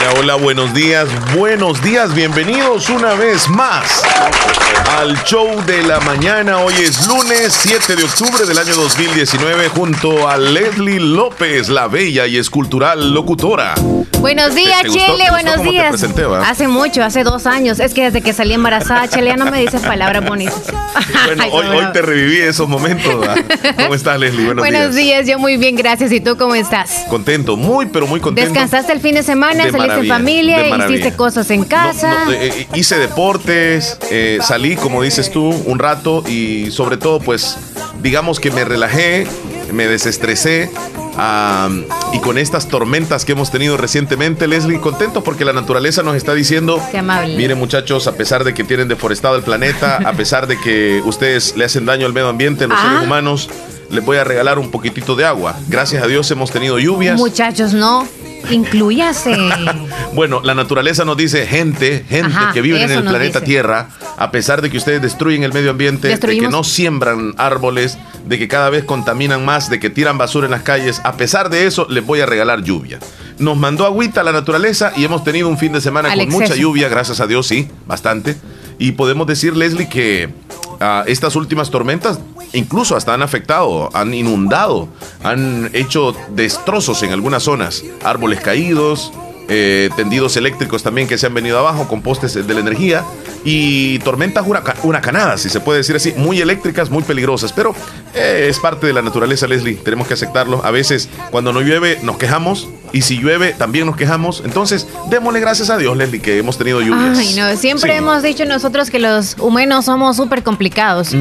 Hola, hola, buenos días, buenos días, bienvenidos una vez más al show de la mañana. Hoy es lunes 7 de octubre del año 2019 junto a Leslie López, la bella y escultural locutora. Buenos días, Chele, buenos días. hace mucho, hace dos años. Es que desde que salí embarazada, Chele ya no me dices palabras bonitas. Bueno, hoy, te reviví esos momentos. ¿Cómo estás, Leslie? Buenos, buenos días. yo muy bien, gracias. ¿Y tú cómo estás? Contento, muy, pero muy contento. ¿Descansaste el fin de semana? ¿Saliste en familia? ¿Hiciste cosas en casa? Eh, eh, hice deportes, eh, salí, como dices tú, un rato y sobre todo, pues, digamos que me relajé, me desestresé y con estas tormentas que hemos tenido recientemente, Leslie, contento porque la naturaleza nos está diciendo, miren muchachos, a pesar de que tienen deforestado el planeta, a pesar de que ustedes le hacen daño al medio ambiente, los seres humanos, les voy a regalar un poquitito de agua. Gracias a Dios hemos tenido lluvias. Muchachos, no. Incluyase. bueno, la naturaleza nos dice gente, gente que vive en el planeta Tierra, a pesar de que ustedes destruyen el medio ambiente, de que no siembran árboles, de que cada vez contaminan más, de que tiran basura en las calles, a pesar de eso les voy a regalar lluvia. Nos mandó agüita la naturaleza y hemos tenido un fin de semana con mucha lluvia, gracias a Dios, sí, bastante. Y podemos decir, Leslie, que ah, estas últimas tormentas incluso hasta han afectado, han inundado, han hecho destrozos en algunas zonas, árboles caídos, eh, tendidos eléctricos también que se han venido abajo con postes de la energía y tormentas huracanadas, si se puede decir así, muy eléctricas, muy peligrosas, pero eh, es parte de la naturaleza, Leslie, tenemos que aceptarlo. A veces cuando no llueve nos quejamos y si llueve también nos quejamos, entonces démosle gracias a Dios, Leslie, que hemos tenido lluvias. Ay, no, siempre hemos dicho nosotros que los humanos somos súper complicados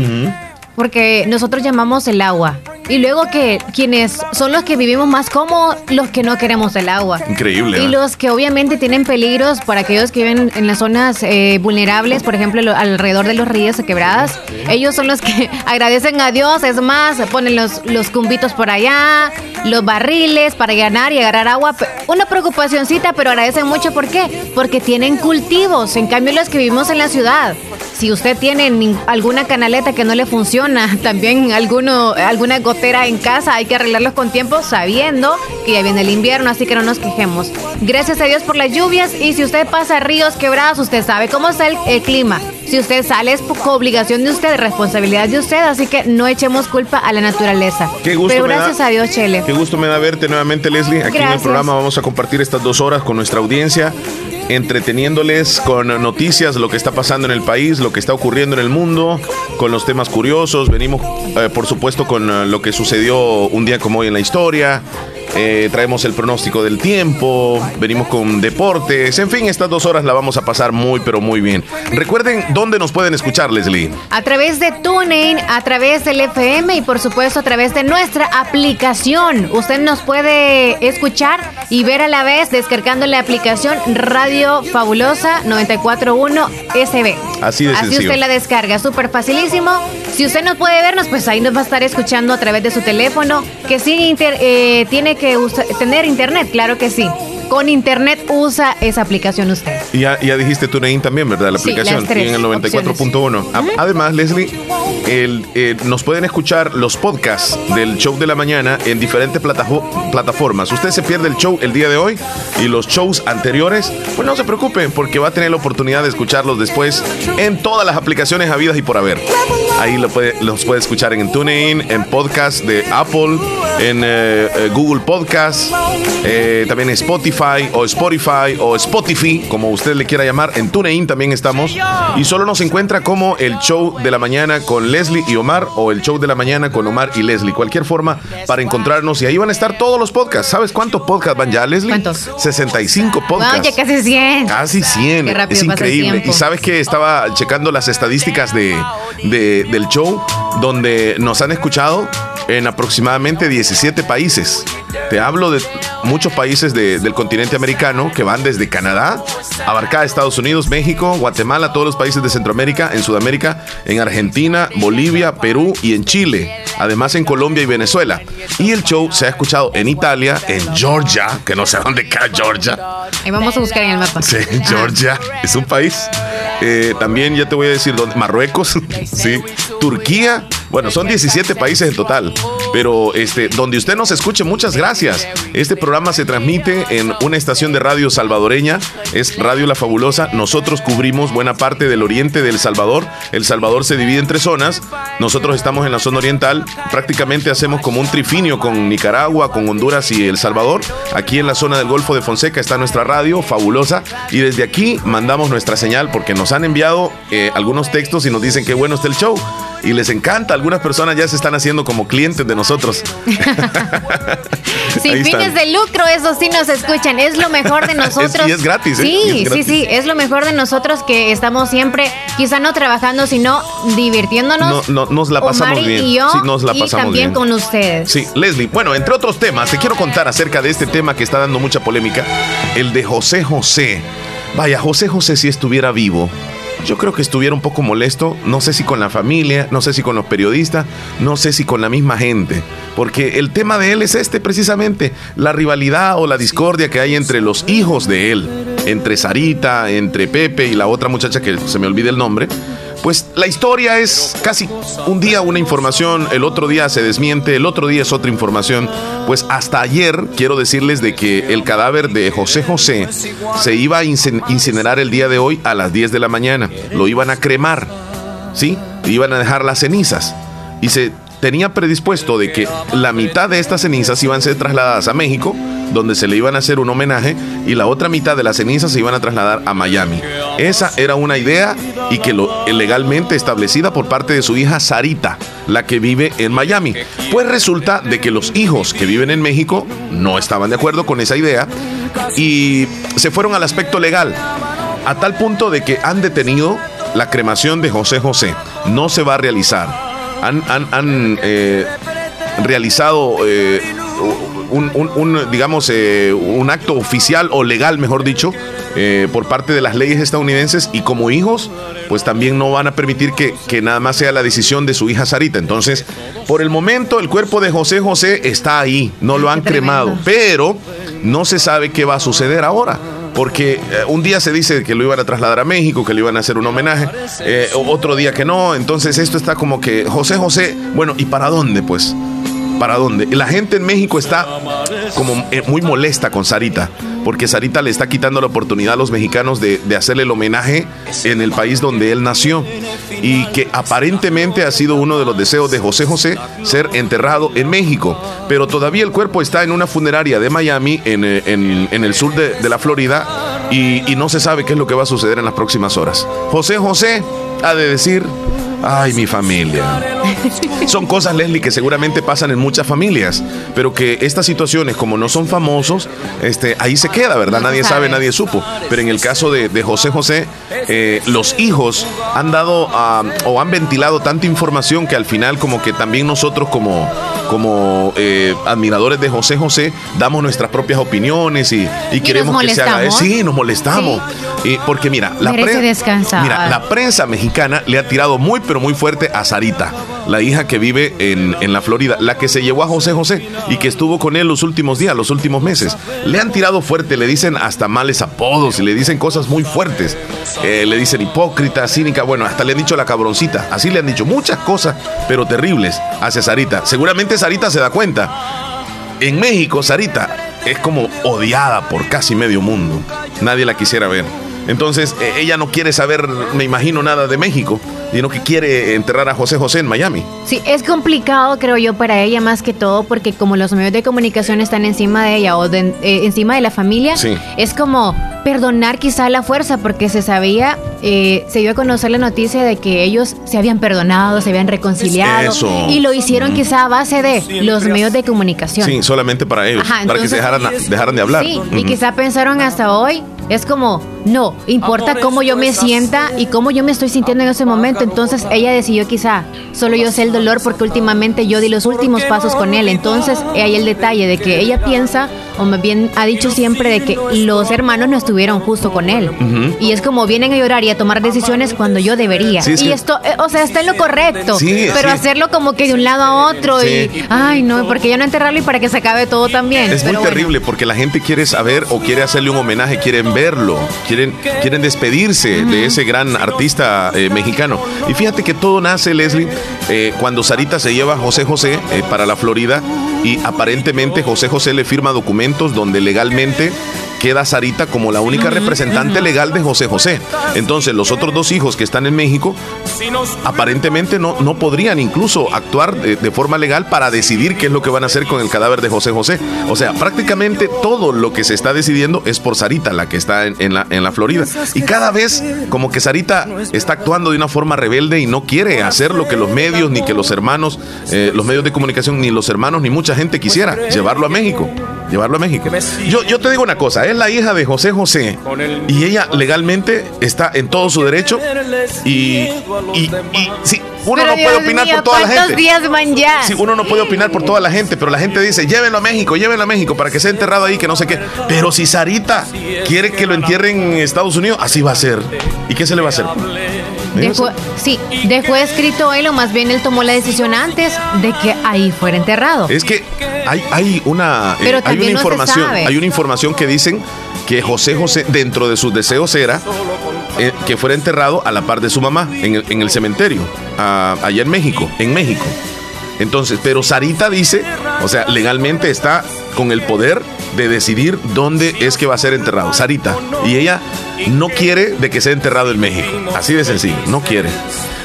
porque nosotros llamamos el agua. Y luego que quienes son los que vivimos más como los que no queremos el agua. Increíble. Y los que obviamente tienen peligros para aquellos que viven en las zonas eh, vulnerables, por ejemplo, alrededor de los ríos o quebradas. Ellos son los que agradecen a Dios, es más, ponen los, los cumbitos por allá, los barriles para ganar y agarrar agua. Una preocupacióncita, pero agradecen mucho. ¿Por qué? Porque tienen cultivos. En cambio, los que vivimos en la ciudad, si usted tiene alguna canaleta que no le funciona, también alguno, alguna gotera en casa, hay que arreglarlos con tiempo sabiendo que ya viene el invierno, así que no nos quejemos. Gracias a Dios por las lluvias y si usted pasa ríos quebrados, usted sabe cómo está el, clima. Si usted sale es obligación de usted, responsabilidad de usted, así que no echemos culpa a la naturaleza. Qué gusto Pero gracias a Dios, Chele. Qué gusto me da verte nuevamente, Leslie. Aquí en el programa vamos a compartir estas dos horas con nuestra audiencia entreteniéndoles con noticias, lo que está pasando en el país, lo que está ocurriendo en el mundo, con los temas curiosos. Venimos, eh, por supuesto, con eh, lo que sucedió un día como hoy en la historia. Eh, traemos el pronóstico del tiempo, venimos con deportes, en fin, estas dos horas la vamos a pasar muy, pero muy bien. Recuerden dónde nos pueden escuchar, Leslie. A través de TuneIn, a través del FM y por supuesto a través de nuestra aplicación. Usted nos puede escuchar y ver a la vez descargando la aplicación Radio Fabulosa 941 SB. Así de Así usted la descarga, súper facilísimo. Si usted no puede vernos, pues ahí nos va a estar escuchando a través de su teléfono, que sí eh, tiene que tener internet, claro que sí. Con internet usa esa aplicación usted. Y ya, ya dijiste TuneIn también, ¿verdad? La aplicación en el 94.1. Además, Leslie, el, eh, nos pueden escuchar los podcasts del show de la mañana en diferentes plataformas. Usted se pierde el show el día de hoy y los shows anteriores, pues no se preocupe porque va a tener la oportunidad de escucharlos después en todas las aplicaciones habidas y por haber. Ahí lo puede, los puede escuchar en TuneIn, en podcast de Apple, en eh, eh, Google Podcast, también en Spotify o Spotify o Spotify, como usted le quiera llamar. En TuneIn también estamos. Y solo nos encuentra como el show de la mañana con Leslie y Omar o el show de la mañana con Omar y Leslie. Cualquier forma para encontrarnos. Y ahí van a estar todos los podcasts. ¿Sabes cuántos podcasts van ya, Leslie? ¿Cuántos? 65 podcasts. Oye, casi 100. Casi 100. es increíble. Y sabes que estaba checando las estadísticas de, del show donde nos han escuchado en aproximadamente 17 países. Te hablo de muchos países del continente americano que van desde Canadá, abarca Estados Unidos, México, Guatemala, todos los países de Centroamérica, en Sudamérica, en Argentina, Bolivia, Perú y en Chile. Además en Colombia y Venezuela. Y el show se ha escuchado en Italia, en Georgia, que no sé dónde queda Georgia. Ahí vamos a buscar en el mapa. Sí, Georgia es un país. Eh, también ya te voy a decir dónde. Marruecos, sí. Turquía bueno, son 17 países en total, pero este, donde usted nos escuche, muchas gracias. Este programa se transmite en una estación de radio salvadoreña, es Radio La Fabulosa. Nosotros cubrimos buena parte del oriente del Salvador. El Salvador se divide en tres zonas. Nosotros estamos en la zona oriental. Prácticamente hacemos como un trifinio con Nicaragua, con Honduras y El Salvador. Aquí en la zona del Golfo de Fonseca está nuestra radio, fabulosa. Y desde aquí mandamos nuestra señal porque nos han enviado eh, algunos textos y nos dicen que bueno está el show y les encanta. Algunas personas ya se están haciendo como clientes de nosotros. Sin fines de lucro, eso sí nos escuchan. Es lo mejor de nosotros. y es gratis, ¿eh? Sí, sí, sí. Es lo mejor de nosotros que estamos siempre, quizá no trabajando, sino divirtiéndonos. No, nos la pasamos bien. Y yo, sí, nos la pasamos también con ustedes. Sí, Leslie. Bueno, entre otros temas, te quiero contar acerca de este tema que está dando mucha polémica: el de José José. Vaya, José José, si estuviera vivo, yo creo que estuviera un poco molesto, no sé si con la familia, no sé si con los periodistas, no sé si con la misma gente, porque el tema de él es este precisamente, la rivalidad o la discordia que hay entre los hijos de él, entre Sarita, entre Pepe y la otra muchacha que se me olvide el nombre pues la historia es casi un día una información, el otro día se desmiente, el otro día es otra información. Pues hasta ayer quiero decirles de que el cadáver de José José se iba a incinerar el día de hoy a las 10 de la mañana. Lo iban a cremar, ¿sí? Iban a dejar las cenizas. Y se tenía predispuesto de que la mitad de estas cenizas iban a ser trasladadas a México, donde se le iban a hacer un homenaje, y la otra mitad de las cenizas se iban a trasladar a Miami. Esa era una idea y que lo legalmente establecida por parte de su hija Sarita, la que vive en Miami. Pues resulta de que los hijos que viven en México no estaban de acuerdo con esa idea y se fueron al aspecto legal, a tal punto de que han detenido la cremación de José José. No se va a realizar han, eh, realizado eh, un, digamos, eh, un acto oficial o legal, mejor dicho, por parte de las leyes estadounidenses y como hijos, pues también no van a permitir que, que, nada más sea la decisión de su hija Sarita. Entonces, por el momento, el cuerpo de José José está ahí, no lo han cremado, pero no se sabe qué va a suceder ahora porque eh, un día se dice que lo iban a trasladar a México, que le iban a hacer un homenaje, eh, otro día que no, entonces esto está como que José José, bueno, ¿y para dónde pues? ¿Para dónde? La gente en México está como eh, muy molesta con Sarita porque Sarita le está quitando la oportunidad a los mexicanos de, hacerle el homenaje en el país donde él nació y que aparentemente ha sido uno de los deseos de José José ser enterrado en México, pero todavía el cuerpo está en una funeraria de Miami, en, eh, el sur de, la Florida, y, y no se sabe qué es lo que va a suceder en las próximas horas. José José ha de decir, Ay, mi familia. Son cosas, Leslie, que seguramente pasan en muchas familias, pero que estas situaciones, como no son famosos, este, ahí se queda, ¿verdad? Nadie sabe, nadie supo. Pero en el caso de, José José, eh, los hijos han dado o han ventilado tanta información que al final como que también nosotros como, como eh, admiradores de José José damos nuestras propias opiniones y, queremos que se haga. Sí, nos molestamos. Y porque mira, la, mira, la prensa mexicana le ha tirado muy pero muy fuerte a Sarita, la hija que vive en, en, la Florida, la que se llevó a José José y que estuvo con él los últimos días, los últimos meses. Le han tirado fuerte, le dicen hasta males apodos y le dicen cosas muy fuertes. Eh, le dicen hipócrita, cínica, bueno, hasta le han dicho la cabroncita. Así le han dicho muchas cosas, pero terribles hacia Sarita. Seguramente Sarita se da cuenta. En México, Sarita es como odiada por casi medio mundo. Nadie la quisiera ver. Entonces, eh, ella no quiere saber, me imagino, nada de México, sino que quiere enterrar a José José en Miami. Sí, es complicado, creo yo, para ella más que todo, porque como los medios de comunicación están encima de ella o eh, encima de la familia, es como perdonar quizá la fuerza, porque se sabía, eh, se dio a conocer la noticia de que ellos se habían perdonado, se habían reconciliado, y lo hicieron quizá a base de los medios de comunicación. Sí, solamente para ellos, para que se dejaran, dejaran de hablar. Sí, y quizá pensaron hasta hoy Es como, no, importa cómo yo me sienta y cómo yo me estoy sintiendo en ese momento. Entonces ella decidió quizá, solo yo sé el dolor porque últimamente yo di los últimos pasos con él. Entonces hay el detalle de que ella piensa, o más bien ha dicho siempre, de que los hermanos no estuvieron justo con él. Y es como vienen a llorar y a tomar decisiones cuando yo debería. y esto, eh, o sea, está en lo correcto. pero hacerlo como que de un lado a otro y, ay, no, porque yo no enterrarlo y para que se acabe todo también. Es muy terrible porque la gente quiere saber o quiere hacerle un homenaje, quieren verlo, quieren, quieren despedirse de ese gran artista eh, mexicano. Y fíjate que todo nace, Leslie, eh, cuando Sarita se lleva a José José para la Florida y aparentemente José José le firma documentos donde legalmente queda Sarita como la única representante legal de José José. Entonces, los otros dos hijos que están en México aparentemente no, no podrían incluso actuar de, forma legal para decidir qué es lo que van a hacer con el cadáver de José José. O sea, prácticamente todo lo que se está decidiendo es por Sarita, la que está en, la, en la Florida. Y cada vez como que Sarita está actuando de una forma rebelde y no quiere hacer lo que los medios, ni que los hermanos, eh, los medios de comunicación, ni los hermanos, ni mucha gente quisiera, llevarlo a México. Llevarlo a México. Yo, yo te digo una cosa, es la hija de José José y ella legalmente está en todo su derecho y, y, sí, uno no puede opinar por toda la gente. días van ya? Sí, uno no puede opinar por toda la gente, pero la gente dice, llévenlo a México, llévenlo a México para que sea enterrado ahí, que no sé qué. Pero si Sarita quiere que lo entierren en Estados Unidos, así va a ser. ¿Y qué se le va a hacer? Dejó, sí, dejó escrito él o más bien él tomó la decisión antes de que ahí fuera enterrado. Es que hay, hay una, eh, hay una información, hay una información que dicen que José José dentro de sus deseos era eh, que fuera enterrado a la par de su mamá en el, en el cementerio, allá en México, en México. Entonces, pero Sarita dice, o sea, legalmente está con el poder de decidir dónde es que va a ser enterrado. Sarita. Y ella no quiere de que sea enterrado en México. Así de sencillo, no quiere.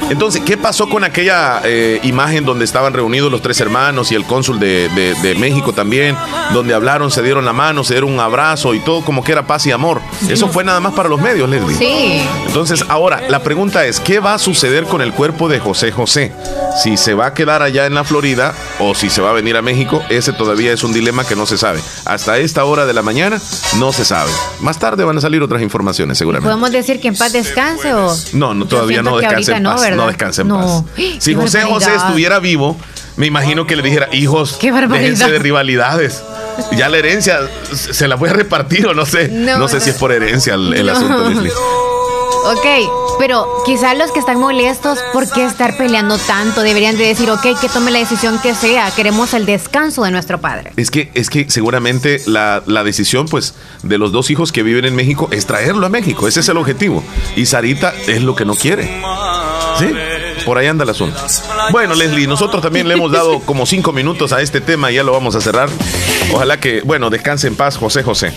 Entonces, ¿qué pasó con aquella eh, imagen donde estaban reunidos los tres hermanos y el cónsul de, México también, donde hablaron, se dieron la mano, se dieron un abrazo y todo como que era paz y amor? Eso fue nada más para los medios, Leslie. Sí. Entonces, ahora, la pregunta es, ¿qué va a suceder con el cuerpo de José José? Si se va a quedar allá en la Florida o si se va a venir a México, ese todavía es un dilema que no se sabe. Hasta esta hora de la mañana no se sabe. Más tarde van a salir otras informaciones, seguramente. ¿Podemos decir que en paz descanse o...? No, no todavía no descanse en paz no descanse en paz. Si José José estuviera vivo, me imagino que le dijera, hijos, déjense de rivalidades. Ya la herencia se la voy a repartir o no sé. No, sé si es por herencia el, asunto, Ok, pero quizás los que están molestos, ¿por qué estar peleando tanto? Deberían de decir, ok, que tome la decisión que sea, queremos el descanso de nuestro padre. Es que, es que seguramente la, la decisión, pues, de los dos hijos que viven en México es traerlo a México, ese es el objetivo. Y Sarita es lo que no quiere. ¿Sí? Por ahí anda el asunto. Bueno, Leslie, nosotros también le hemos dado como cinco minutos a este tema y ya lo vamos a cerrar. Ojalá que, bueno, descanse en paz, José José.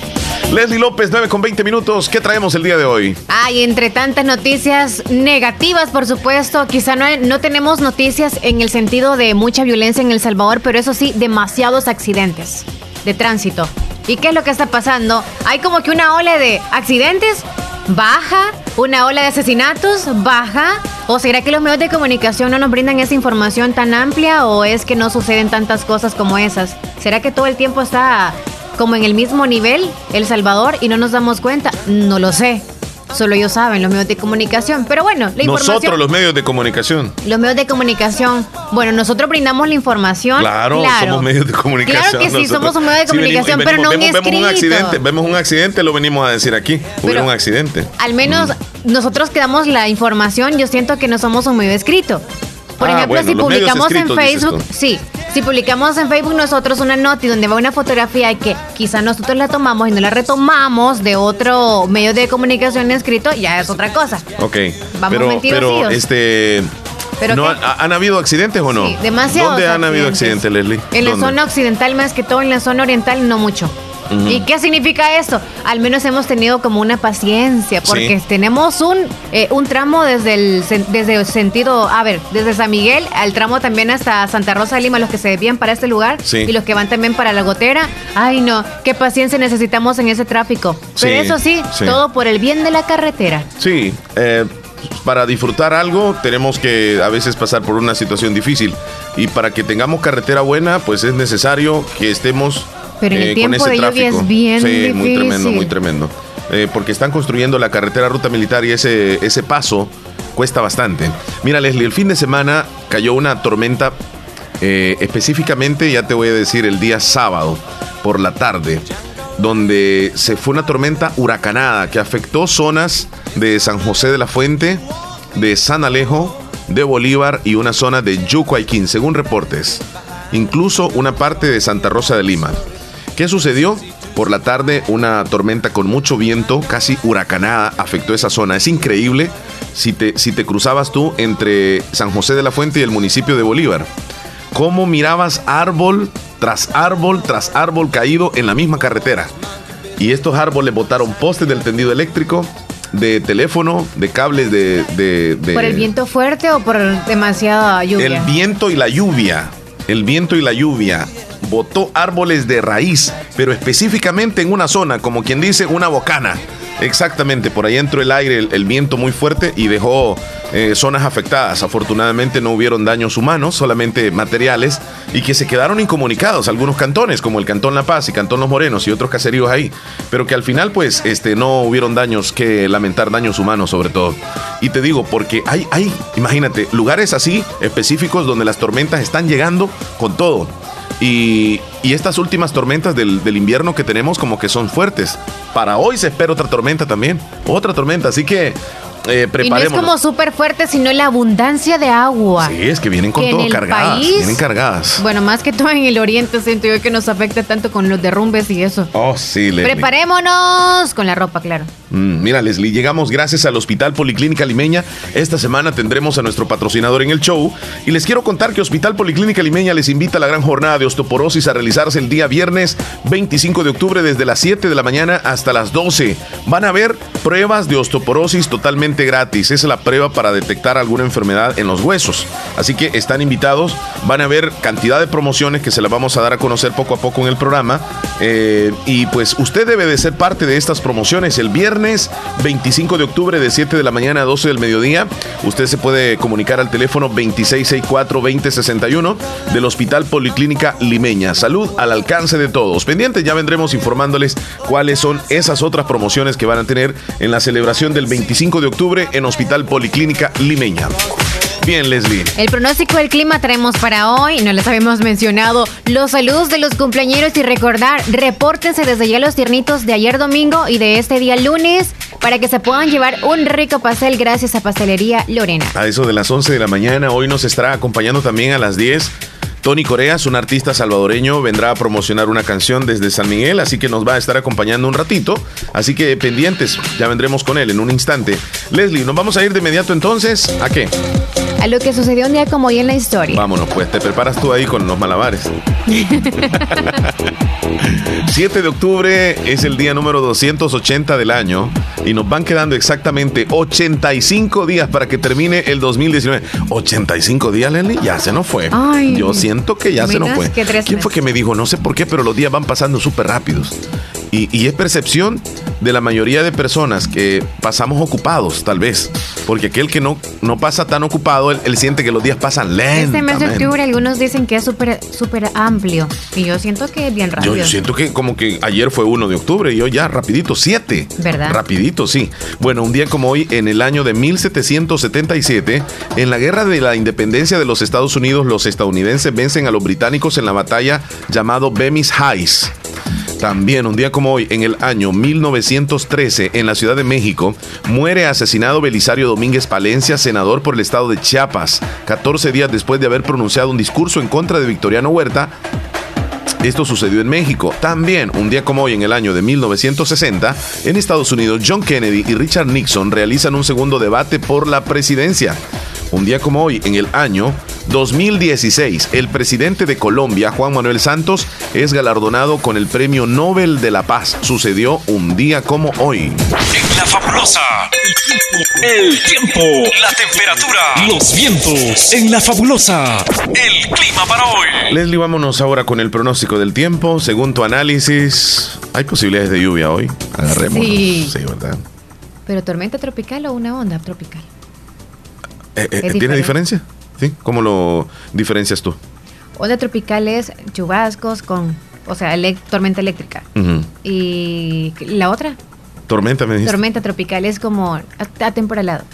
Leslie López, 9 con 20 minutos. ¿Qué traemos el día de hoy? Ay, entre tantas noticias negativas, por supuesto. Quizá no, no tenemos noticias en el sentido de mucha violencia en El Salvador, pero eso sí, demasiados accidentes de tránsito. ¿Y qué es lo que está pasando? Hay como que una ola de accidentes baja, una ola de asesinatos baja. ¿O será que los medios de comunicación no nos brindan esa información tan amplia o es que no suceden tantas cosas como esas? ¿Será que todo el tiempo está como en el mismo nivel El Salvador y no nos damos cuenta? No lo sé. Solo ellos saben, los medios de comunicación. Pero bueno, la información. Nosotros, los medios de comunicación. Los medios de comunicación. Bueno, nosotros brindamos la información. Claro, somos medios de comunicación. Claro que sí, somos un medio de comunicación, pero no vemos, un vemos un accidente, vemos un accidente, lo venimos a decir aquí. Hubo un accidente. Al menos nosotros que damos la información, yo siento que no somos un medio escrito. Por ah, ejemplo, si publicamos en Facebook, sí, si publicamos en Facebook nosotros una noti donde va una fotografía y que quizá nosotros la tomamos y no la retomamos de otro medio de comunicación escrito, ya es otra cosa. Ok. Vamos pero, pero este ¿No han, habido accidentes o no? Sí, demasiados. ¿Dónde han habido accidentes, Leslie? En la zona occidental más que todo, en la zona oriental no mucho. ¿Y qué significa eso? Al menos hemos tenido como una paciencia, porque tenemos un, eh, un tramo desde el, desde el sentido, a ver, desde San Miguel al tramo también hasta Santa Rosa de Lima, los que se desvían para este lugar y los que van también para la gotera. Ay, no, qué paciencia necesitamos en ese tráfico. Pero eso sí, todo por el bien de la carretera. Sí, eh, para disfrutar algo tenemos que a veces pasar por una situación difícil y para que tengamos carretera buena pues es necesario que estemos pero en el eh, tiempo de lluvia es bien sí, muy tremendo, muy tremendo. eh, porque están construyendo la carretera ruta militar y ese, ese paso cuesta bastante. Mira, Leslie, el fin de semana cayó una tormenta, eh, específicamente, ya te voy a decir, el día sábado por la tarde, donde se fue una tormenta huracanada que afectó zonas de San José de la Fuente, de San Alejo, de Bolívar y una zona de Yucuayquín, según reportes. Incluso una parte de Santa Rosa de Lima. ¿Qué sucedió? Por la tarde, una tormenta con mucho viento, casi huracanada, afectó esa zona. Es increíble si te, si te cruzabas tú entre San José de la Fuente y el municipio de Bolívar. Cómo mirabas árbol tras árbol tras árbol caído en la misma carretera. Y estos árboles botaron postes del tendido eléctrico, de teléfono, de cables de, de, ¿Por el viento fuerte o por demasiada lluvia? El viento y la lluvia. El viento y la lluvia botó árboles de raíz, pero específicamente en una zona, como quien dice, una bocana. Exactamente, por ahí entró el aire, el, viento muy fuerte y dejó eh, zonas afectadas. Afortunadamente no hubieron daños humanos, solamente materiales, y que se quedaron incomunicados algunos cantones, como el Cantón La Paz y Cantón Los Morenos y otros caseríos ahí, pero que al final pues este, no hubieron daños que lamentar, daños humanos sobre todo. Y te digo, porque hay, hay, imagínate, lugares así específicos donde las tormentas están llegando con todo y, estas últimas tormentas del, del, invierno que tenemos como que son fuertes. Para hoy se espera otra tormenta también. Otra tormenta. Así que eh, y no es como súper fuerte, sino la abundancia de agua. Sí, es que vienen con todo cargadas. vienen cargadas. Bueno, más que todo en el oriente, siento yo que nos afecta tanto con los derrumbes y eso. Oh, sí, Leslie. Preparémonos con la ropa, claro. Mm, mira, Leslie, llegamos gracias al Hospital Policlínica Limeña. Esta semana tendremos a nuestro patrocinador en el show. Y les quiero contar que Hospital Policlínica Limeña les invita a la gran jornada de osteoporosis a realizarse el día viernes 25 de octubre desde las 7 de la mañana hasta las 12. Van a ver pruebas de osteoporosis totalmente gratis. Es la prueba para detectar alguna enfermedad en los huesos. Así que están invitados. Van a ver cantidad de promociones que se las vamos a dar a conocer poco a poco en el programa. Eh, y pues usted debe de ser parte de estas promociones. El viernes 25 de octubre de 7 de la mañana a 12 del mediodía. Usted se puede comunicar al teléfono 2664-2061 del Hospital Policlínica Limeña. Salud al alcance de todos. Pendientes, ya vendremos informándoles cuáles son esas otras promociones que van a tener en la celebración del 25 de octubre en Hospital Policlínica Limeña. Bien, Leslie. El pronóstico del clima traemos para hoy. No les habíamos mencionado los saludos de los cumpleaños y recordar, repórtense desde ya los tiernitos de ayer domingo y de este día lunes para que se puedan llevar un rico pastel gracias a Pastelería Lorena. A eso de las 11 de la mañana, hoy nos estará acompañando también a las 10 Tony Coreas, un artista salvadoreño, vendrá a promocionar una canción desde San Miguel, así que nos va a estar acompañando un ratito. Así que pendientes, ya vendremos con él en un instante. Leslie, nos vamos a ir de inmediato entonces. ¿A qué? A lo que sucedió un día como hoy en la historia. Vámonos, pues te preparas tú ahí con los malabares. 7 de octubre es el día número 280 del año y nos van quedando exactamente 85 días para que termine el 2019. 85 días, Leslie, ya se nos fue. Yo siento que ya se nos fue. ¿Quién fue que me dijo? No sé por qué, pero los días van pasando súper rápidos. Y, es percepción de la mayoría de personas que pasamos ocupados, tal vez. Porque aquel que no, no pasa tan ocupado, él, siente que los días pasan lentos. Este mes de octubre algunos dicen que es súper súper amplio. Y yo siento que es bien rápido. Yo, siento que como que ayer fue 1 de octubre y yo ya rapidito, 7. ¿Verdad? Rapidito, sí. Bueno, un día como hoy, en el año de 1777, en la guerra de la independencia de los Estados Unidos, los estadounidenses vencen a los británicos en la batalla llamado Bemis Heights. También un día como hoy, en el año 1913, en la Ciudad de México, muere asesinado Belisario Domínguez Palencia, senador por el estado de Chiapas, 14 días después de haber pronunciado un discurso en contra de Victoriano Huerta esto sucedió en México. También, un día como hoy, en el año de 1960, en Estados Unidos, John Kennedy y Richard Nixon realizan un segundo debate por la presidencia. Un día como hoy, en el año 2016, el presidente de Colombia, Juan Manuel Santos, es galardonado con el Premio Nobel de la Paz. Sucedió un día como hoy. En la fabulosa, el tiempo, la temperatura, los vientos. En la fabulosa, el clima para hoy. Leslie, vámonos ahora con el pronóstico del tiempo. Según tu análisis, ¿hay posibilidades de lluvia hoy? Agarremos. Sí. sí, ¿verdad? ¿Pero tormenta tropical o una onda tropical? Eh, eh, ¿Tiene diferencia? ¿Sí? ¿Cómo lo diferencias tú? Onda tropical es chubascos con, o sea, tormenta eléctrica. ¿Y la otra? Tormenta, me dice. Tormenta tropical, es como atemporalado.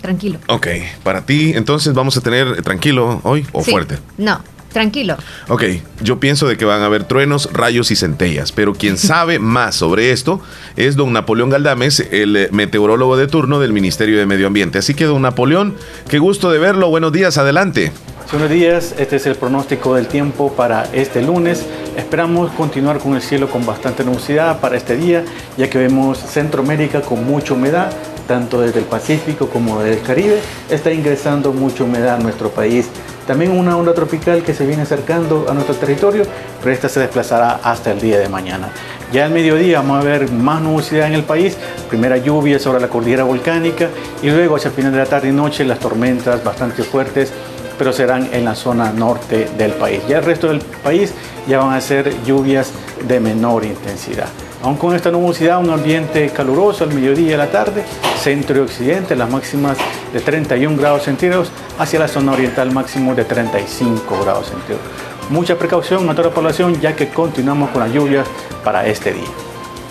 Tranquilo. Ok, para ti, entonces vamos a tener tranquilo hoy o fuerte. No, tranquilo. Ok, yo pienso de que van a haber truenos, rayos y centellas, pero quien sabe más sobre esto es don Napoleón Galdames, el meteorólogo de turno del Ministerio de Medio Ambiente. Así que don Napoleón, qué gusto de verlo, buenos días, adelante. Buenos días, este es el pronóstico del tiempo para este lunes. Esperamos continuar con el cielo con bastante nubosidad para este día, ya que vemos Centroamérica con mucha humedad, tanto desde el Pacífico como desde el Caribe. Está ingresando mucha humedad a nuestro país. También una onda tropical que se viene acercando a nuestro territorio, pero esta se desplazará hasta el día de mañana. Ya al mediodía vamos a ver más nubosidad en el país, primera lluvia sobre la cordillera volcánica y luego hacia el final de la tarde y noche las tormentas bastante fuertes pero serán en la zona norte del país. Ya el resto del país ya van a ser lluvias de menor intensidad. Aún con esta nubosidad, un ambiente caluroso al mediodía y a la tarde, centro y occidente, las máximas de 31 grados centígrados, hacia la zona oriental máximo de 35 grados centígrados. Mucha precaución a toda la población ya que continuamos con las lluvias para este día.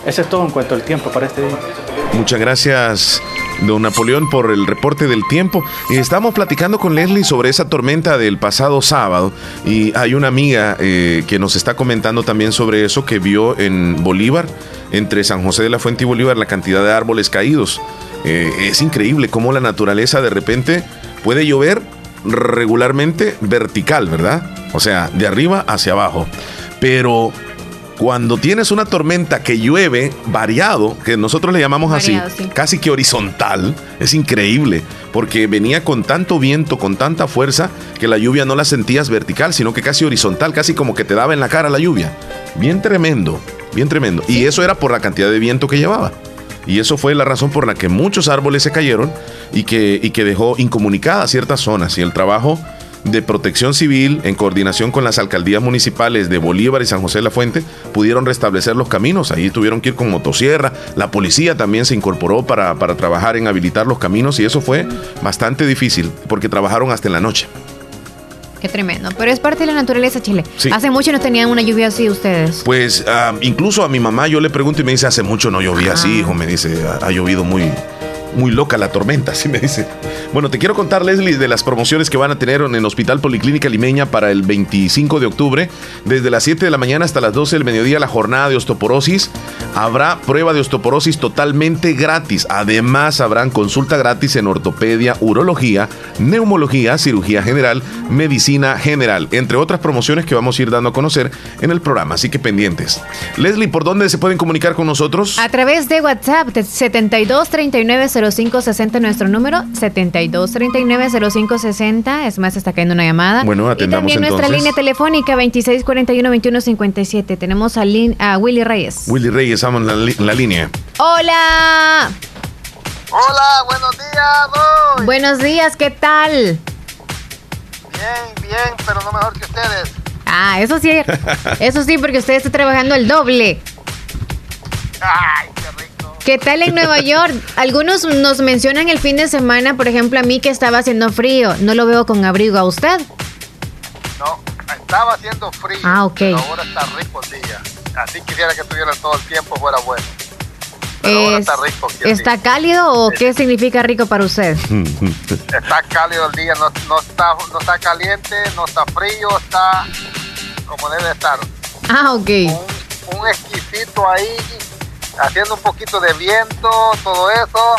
Eso es todo en cuanto al tiempo para este día. Muchas gracias, don Napoleón, por el reporte del tiempo. Estamos platicando con Leslie sobre esa tormenta del pasado sábado y hay una amiga eh, que nos está comentando también sobre eso que vio en Bolívar, entre San José de la Fuente y Bolívar, la cantidad de árboles caídos. Eh, es increíble cómo la naturaleza de repente puede llover regularmente vertical, ¿verdad? O sea, de arriba hacia abajo. Pero cuando tienes una tormenta que llueve variado, que nosotros le llamamos así, casi que horizontal, es increíble, porque venía con tanto viento, con tanta fuerza, que la lluvia no la sentías vertical, sino que casi horizontal, casi como que te daba en la cara la lluvia. Bien tremendo, bien tremendo. Y eso era por la cantidad de viento que llevaba. Y eso fue la razón por la que muchos árboles se cayeron y que, y que dejó incomunicadas ciertas zonas. Y el trabajo de Protección Civil, en coordinación con las alcaldías municipales de Bolívar y San José de la Fuente, pudieron restablecer los caminos. Ahí tuvieron que ir con motosierra. La policía también se incorporó para, para trabajar en habilitar los caminos y eso fue bastante difícil porque trabajaron hasta en la noche. Qué tremendo. Pero es parte de la naturaleza, Chile. Hace mucho no tenían una lluvia así ustedes. Pues ah, incluso a mi mamá yo le pregunto y me dice, hace mucho no llovía así, hijo. Me dice, ha llovido muy, muy loca la tormenta, así me dice. Bueno, te quiero contar, Leslie, de las promociones que van a tener en el Hospital Policlínica Limeña para el 25 de octubre. Desde las 7 de la mañana hasta las 12 del mediodía, la jornada de osteoporosis. Habrá prueba de osteoporosis totalmente gratis. Además, habrán consulta gratis en ortopedia, urología, neumología, cirugía general, medicina general, entre otras promociones que vamos a ir dando a conocer en el programa. Así que pendientes. Leslie, ¿por dónde se pueden comunicar con nosotros? A través de WhatsApp, 72 39 0560 nuestro número, 72390560. Es más, está cayendo una llamada. Bueno, atendamos Y también nuestra línea telefónica 2641-2157. Tenemos a, a, Willy Reyes. Willy Reyes, estamos en la, línea. ¡Hola! Hola, buenos días. Buenos días, ¿qué tal? Bien, bien, pero no mejor que ustedes. Ah, eso sí, eso sí, porque usted está trabajando el doble. Ay, ¿Qué tal en Nueva York? Algunos nos mencionan el fin de semana, por ejemplo, a mí que estaba haciendo frío. No lo veo con abrigo. ¿A usted? No, estaba haciendo frío. Ah, ok. Pero ahora está rico el día. Así quisiera que estuviera todo el tiempo, fuera bueno. Pero ahora está rico. ¿Está cálido o qué significa rico para usted? está cálido el día, no, no, está, no está caliente, no está frío, está como debe estar. Ah, ok. Un, un exquisito ahí haciendo un poquito de viento, todo eso.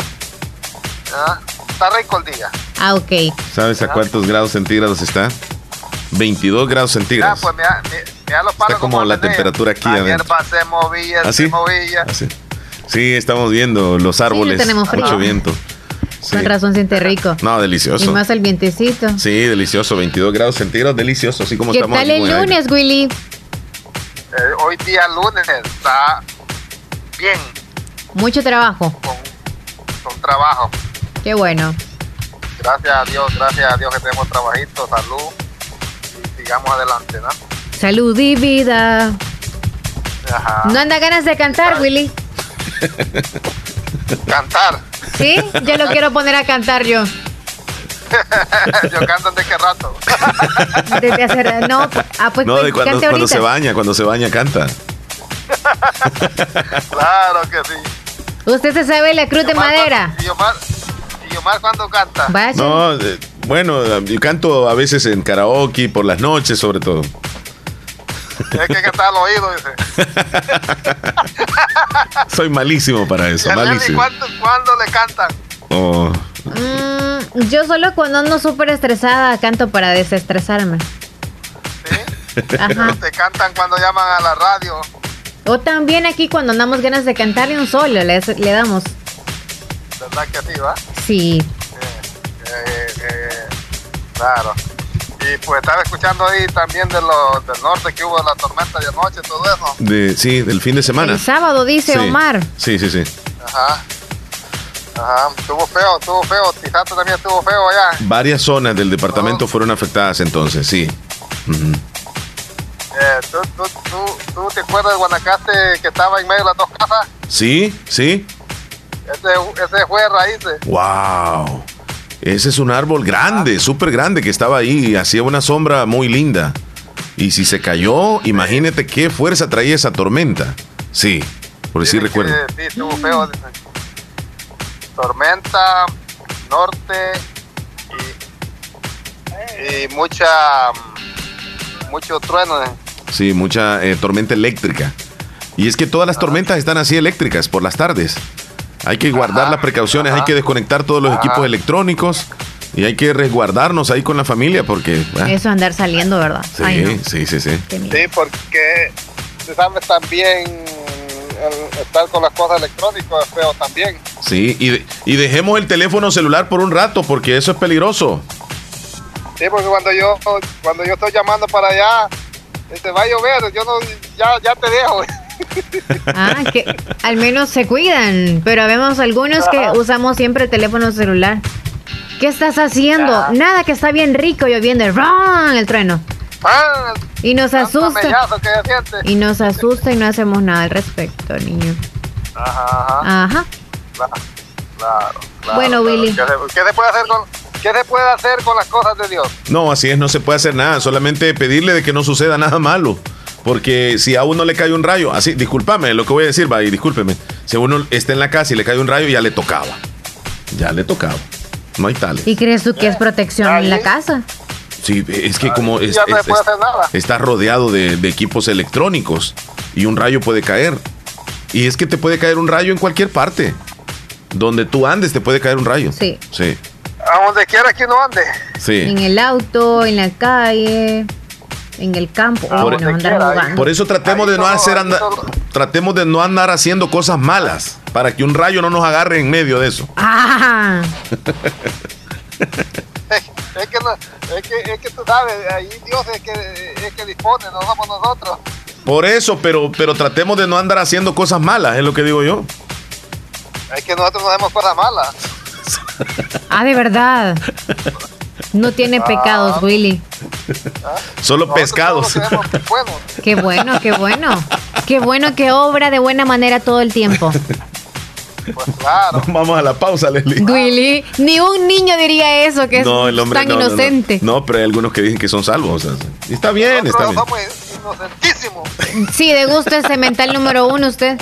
Está rico el día. Ah, ok. ¿Sabes a cuántos grados centígrados está? 22 grados centígrados. pues mira, los está como la temperatura aquí. La hierba se movía, ¿Ah, se movía. ¿Ah, sí? estamos viendo los árboles. Sí, tenemos Mucho viento. Con razón siente rico. No, delicioso. Y más el vientecito. Sí, delicioso. 22 grados centígrados, delicioso. Así como ¿Qué estamos tal el lunes, Willy? Eh, hoy día lunes está bien. Mucho trabajo. Con, trabajo. Qué bueno. Gracias a Dios, gracias a Dios que tenemos trabajito, salud y sigamos adelante, ¿no? Salud y vida. Ajá. ¿No anda ganas de cantar, Willy? ¿Cantar? Sí, yo lo quiero poner a cantar yo. yo canto desde qué rato. Desde hace no, ah, pues, no, de cuando, cuando se baña, cuando se baña canta. claro que sí. ¿Usted se sabe la cruz de madera? ¿Y Omar, y Omar cuándo canta? No, bueno, yo canto a veces en karaoke por las noches, sobre todo. Es que está al oído, dice. Soy malísimo para eso, malísimo. ¿cuándo, ¿Cuándo le cantan? Oh. Mm, yo solo cuando ando súper estresada canto para desestresarme. ¿Sí? Ajá. Te cantan cuando llaman a la radio. O también aquí cuando andamos ganas de cantarle un solo, le, le damos. ¿Verdad que así va? Sí. Eh, eh, claro. Y pues estaba escuchando ahí también de lo, del norte que hubo la tormenta de anoche, todo eso. De, sí, del fin de semana. El sábado, dice Omar. Sí, sí, sí. Ajá. Ajá, estuvo feo, estuvo feo. Tijate también estuvo feo allá. Varias zonas del departamento fueron afectadas entonces, sí. Eh, ¿tú, tú, tú, tú, te acuerdas de Guanacaste que estaba en medio de las dos casas? Sí, sí. Ese, ese fue de raíces. ¡Wow! Ese es un árbol grande, ah. súper grande que estaba ahí y hacía una sombra muy linda. Y si se cayó, imagínate qué fuerza traía esa tormenta. Sí, por decir recuerdo. Sí, estuvo feo tormenta, norte y, mucha mucho trueno. Eh. Sí, mucha eh, tormenta eléctrica. Y es que todas las tormentas están así eléctricas por las tardes. Hay que guardar las precauciones, hay que desconectar todos los equipos electrónicos y hay que resguardarnos ahí con la familia porque... Eso andar saliendo, ¿verdad? Sí, sí, sí, sí. Sí, porque sabes también estar con las cosas electrónicas es feo también. Sí, y, y dejemos el teléfono celular por un rato porque eso es peligroso. Sí, porque cuando yo cuando yo estoy llamando para allá, te este, va a llover, yo no, ya, ya te dejo. Ah, que al menos se cuidan, pero vemos algunos que usamos siempre teléfono celular. ¿Qué estás haciendo? Nada, que está bien rico lloviendo. El trueno. Ah, y nos asusta. Y nos asusta y no hacemos nada al respecto, niño. Ajá. Ajá. Claro, bueno, Willy. ¿Qué se, puede hacer con, ¿Qué se puede hacer con las cosas de Dios? No, así es, no se puede hacer nada, solamente pedirle de que no suceda nada malo. Porque si a uno le cae un rayo, así, discúlpame lo que voy a decir, va, y discúlpeme. Si a uno está en la casa y le cae un rayo, ya le tocaba. Ya le tocaba. No hay tal. ¿Y crees tú que es protección en la casa? Sí, es que como está rodeado de, equipos electrónicos y un rayo puede caer. Y es que te puede caer un rayo en cualquier parte. Donde tú andes te puede caer un rayo. Sí. Sí. A donde quiera que no ande. Sí. En el auto, en la calle, en el campo. por, eso tratemos de no hacer tratemos de no andar haciendo cosas malas para que un rayo no nos agarre en medio de eso. Ah. es, que no, es, que, es que tú sabes, ahí Dios es que, es que dispone, no somos nosotros. Por eso, pero, pero tratemos de no andar haciendo cosas malas, es lo que digo yo. Es que nosotros no hacemos cosas malas. ah, de verdad. No tiene ah. pecados, Willy. ¿Ah? Solo pescados. Qué bueno, qué bueno. Qué bueno que obra de buena manera todo el tiempo. Pues claro. Vamos a la pausa, Leslie. Willy, ni un niño diría eso, que es tan inocente. No, pero hay algunos que dicen que son salvos. está bien, está bien. Somos inocentísimos. Sí, de gusto ese mental número uno usted.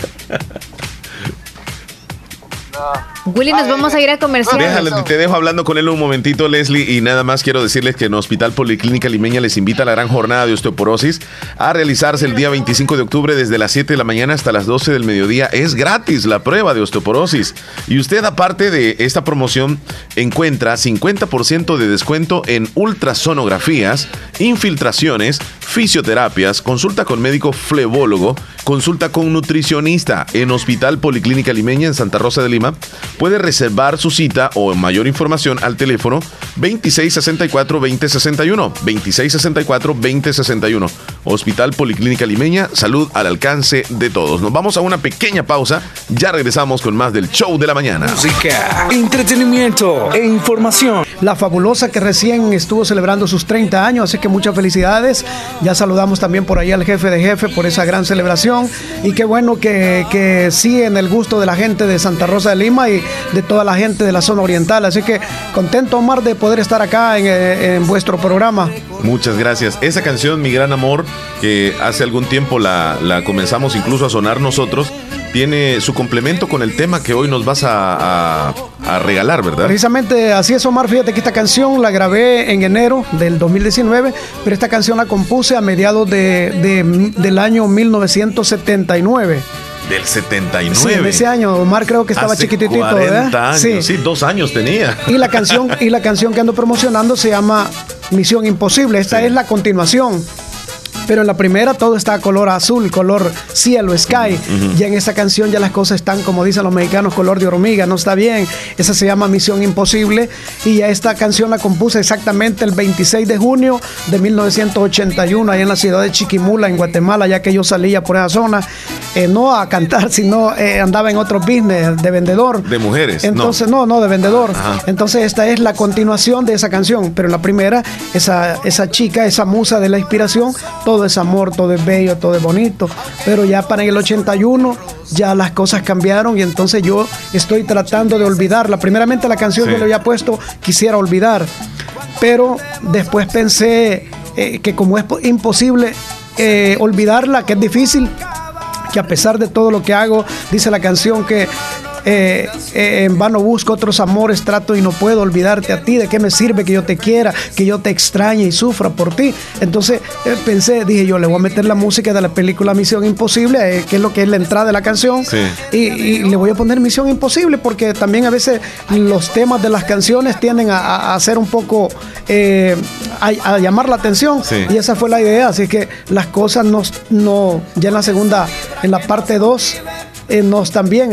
Willy, nos vamos a ir a comercial. Déjale, te dejo hablando con él un momentito, Leslie, y nada más quiero decirles que en Hospital Policlínica Limeña les invita a la gran jornada de osteoporosis a realizarse el día 25 de octubre desde las 7 de la mañana hasta las 12 del mediodía. Es gratis la prueba de osteoporosis. Y usted, aparte de esta promoción, encuentra 50% de descuento en ultrasonografías, infiltraciones, fisioterapias, consulta con médico flebólogo, consulta con nutricionista en Hospital Policlínica Limeña en Santa Rosa de Lima puede reservar su cita o mayor información al teléfono 2664-2061. 2664-2061. Hospital Policlínica Limeña, salud al alcance de todos. Nos vamos a una pequeña pausa. Ya regresamos con más del show de la mañana. Música, entretenimiento e información. La fabulosa que recién estuvo celebrando sus 30 años, así que muchas felicidades. Ya saludamos también por ahí al jefe de jefe por esa gran celebración. Y qué bueno que, que sí en el gusto de la gente de Santa Rosa de Lima y de toda la gente de la zona oriental. Así que contento, Omar, de poder estar acá en, eh, vuestro programa. Muchas gracias. Esa canción, Mi Gran Amor, que hace algún tiempo la, la comenzamos incluso a sonar nosotros, tiene su complemento con el tema que hoy nos vas a, regalar, ¿verdad? Precisamente así es, Omar. Fíjate que esta canción la grabé en enero del 2019, pero esta canción la compuse a mediados de, del año 1979. Del 79. Sí, en ese año Omar creo que estaba chiquitito, ¿verdad? sí. sí, dos años tenía. Y la canción y la canción que ando promocionando se llama Misión Imposible. Esta es la continuación pero en la primera todo está color azul, color cielo, sky. Y en esta canción ya las cosas están, como dicen los mexicanos, color de hormiga, no está bien. Esa se llama Misión Imposible. Y esta canción la compuse exactamente el 26 de junio de 1981, ahí en la ciudad de Chiquimula, en Guatemala, ya que yo salía por esa zona, eh, no a cantar, sino eh, andaba en otro business de vendedor. De mujeres. Entonces, no, no, de vendedor. Entonces, esta es la continuación de esa canción. Pero en la primera, esa, esa chica, esa musa de la inspiración, todo todo es amor, todo es bello, todo es bonito. Pero ya para el 81 ya las cosas cambiaron y entonces yo estoy tratando de olvidarla. Primeramente la canción que le había puesto quisiera olvidar, pero después pensé eh, que como es imposible eh, olvidarla, que es difícil, que a pesar de todo lo que hago, dice la canción que eh, eh, en vano busco otros amores, trato y no puedo olvidarte a ti. ¿De qué me sirve que yo te quiera, que yo te extrañe y sufra por ti? Entonces eh, pensé, dije yo, le voy a meter la música de la película Misión Imposible, que es lo que es la entrada de la canción, y, le voy a poner Misión Imposible porque también a veces los temas de las canciones tienden a, ser un poco, a, llamar la atención, y esa fue la idea. Así que las cosas no, no ya en la segunda, en la parte 2, eh, nos también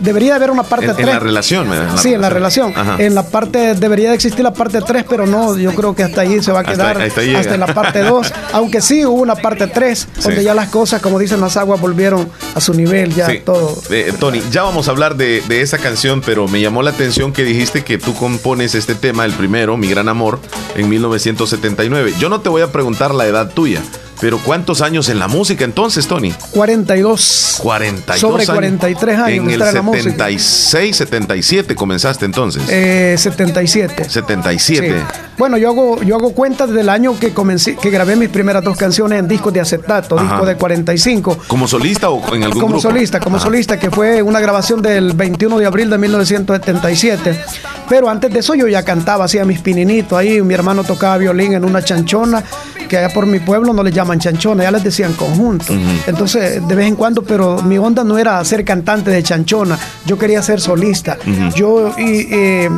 debería haber una parte 3. En, la relación, Sí, en la relación. En la parte debería de existir la parte 3, pero no, yo creo que hasta ahí se va a quedar hasta, en la parte 2, aunque sí hubo una parte 3 donde ya las cosas, como dicen las aguas, volvieron a su nivel, ya todo. Eh, Tony, ya vamos a hablar de, de esa canción, pero me llamó la atención que dijiste que tú compones este tema, el primero, Mi Gran Amor, en 1979. Yo no te voy a preguntar la edad tuya. Pero ¿cuántos años en la música entonces, Tony? 42. 42 Sobre 43 años. En el 76, 77 comenzaste entonces. Eh, 77. 77. Bueno, yo hago, yo hago cuenta del año que comencé, que grabé mis primeras dos canciones en discos de acetato, disco de 45. ¿Como solista o en algún Como solista, como solista, que fue una grabación del 21 de abril de 1977. Pero antes de eso yo ya cantaba, hacía mis pininitos ahí, mi hermano tocaba violín en una chanchona, que allá por mi pueblo no le llaman chanchona, ya les decían conjunto. Entonces, de vez en cuando, pero mi onda no era ser cantante de chanchona, yo quería ser solista. Yo eh,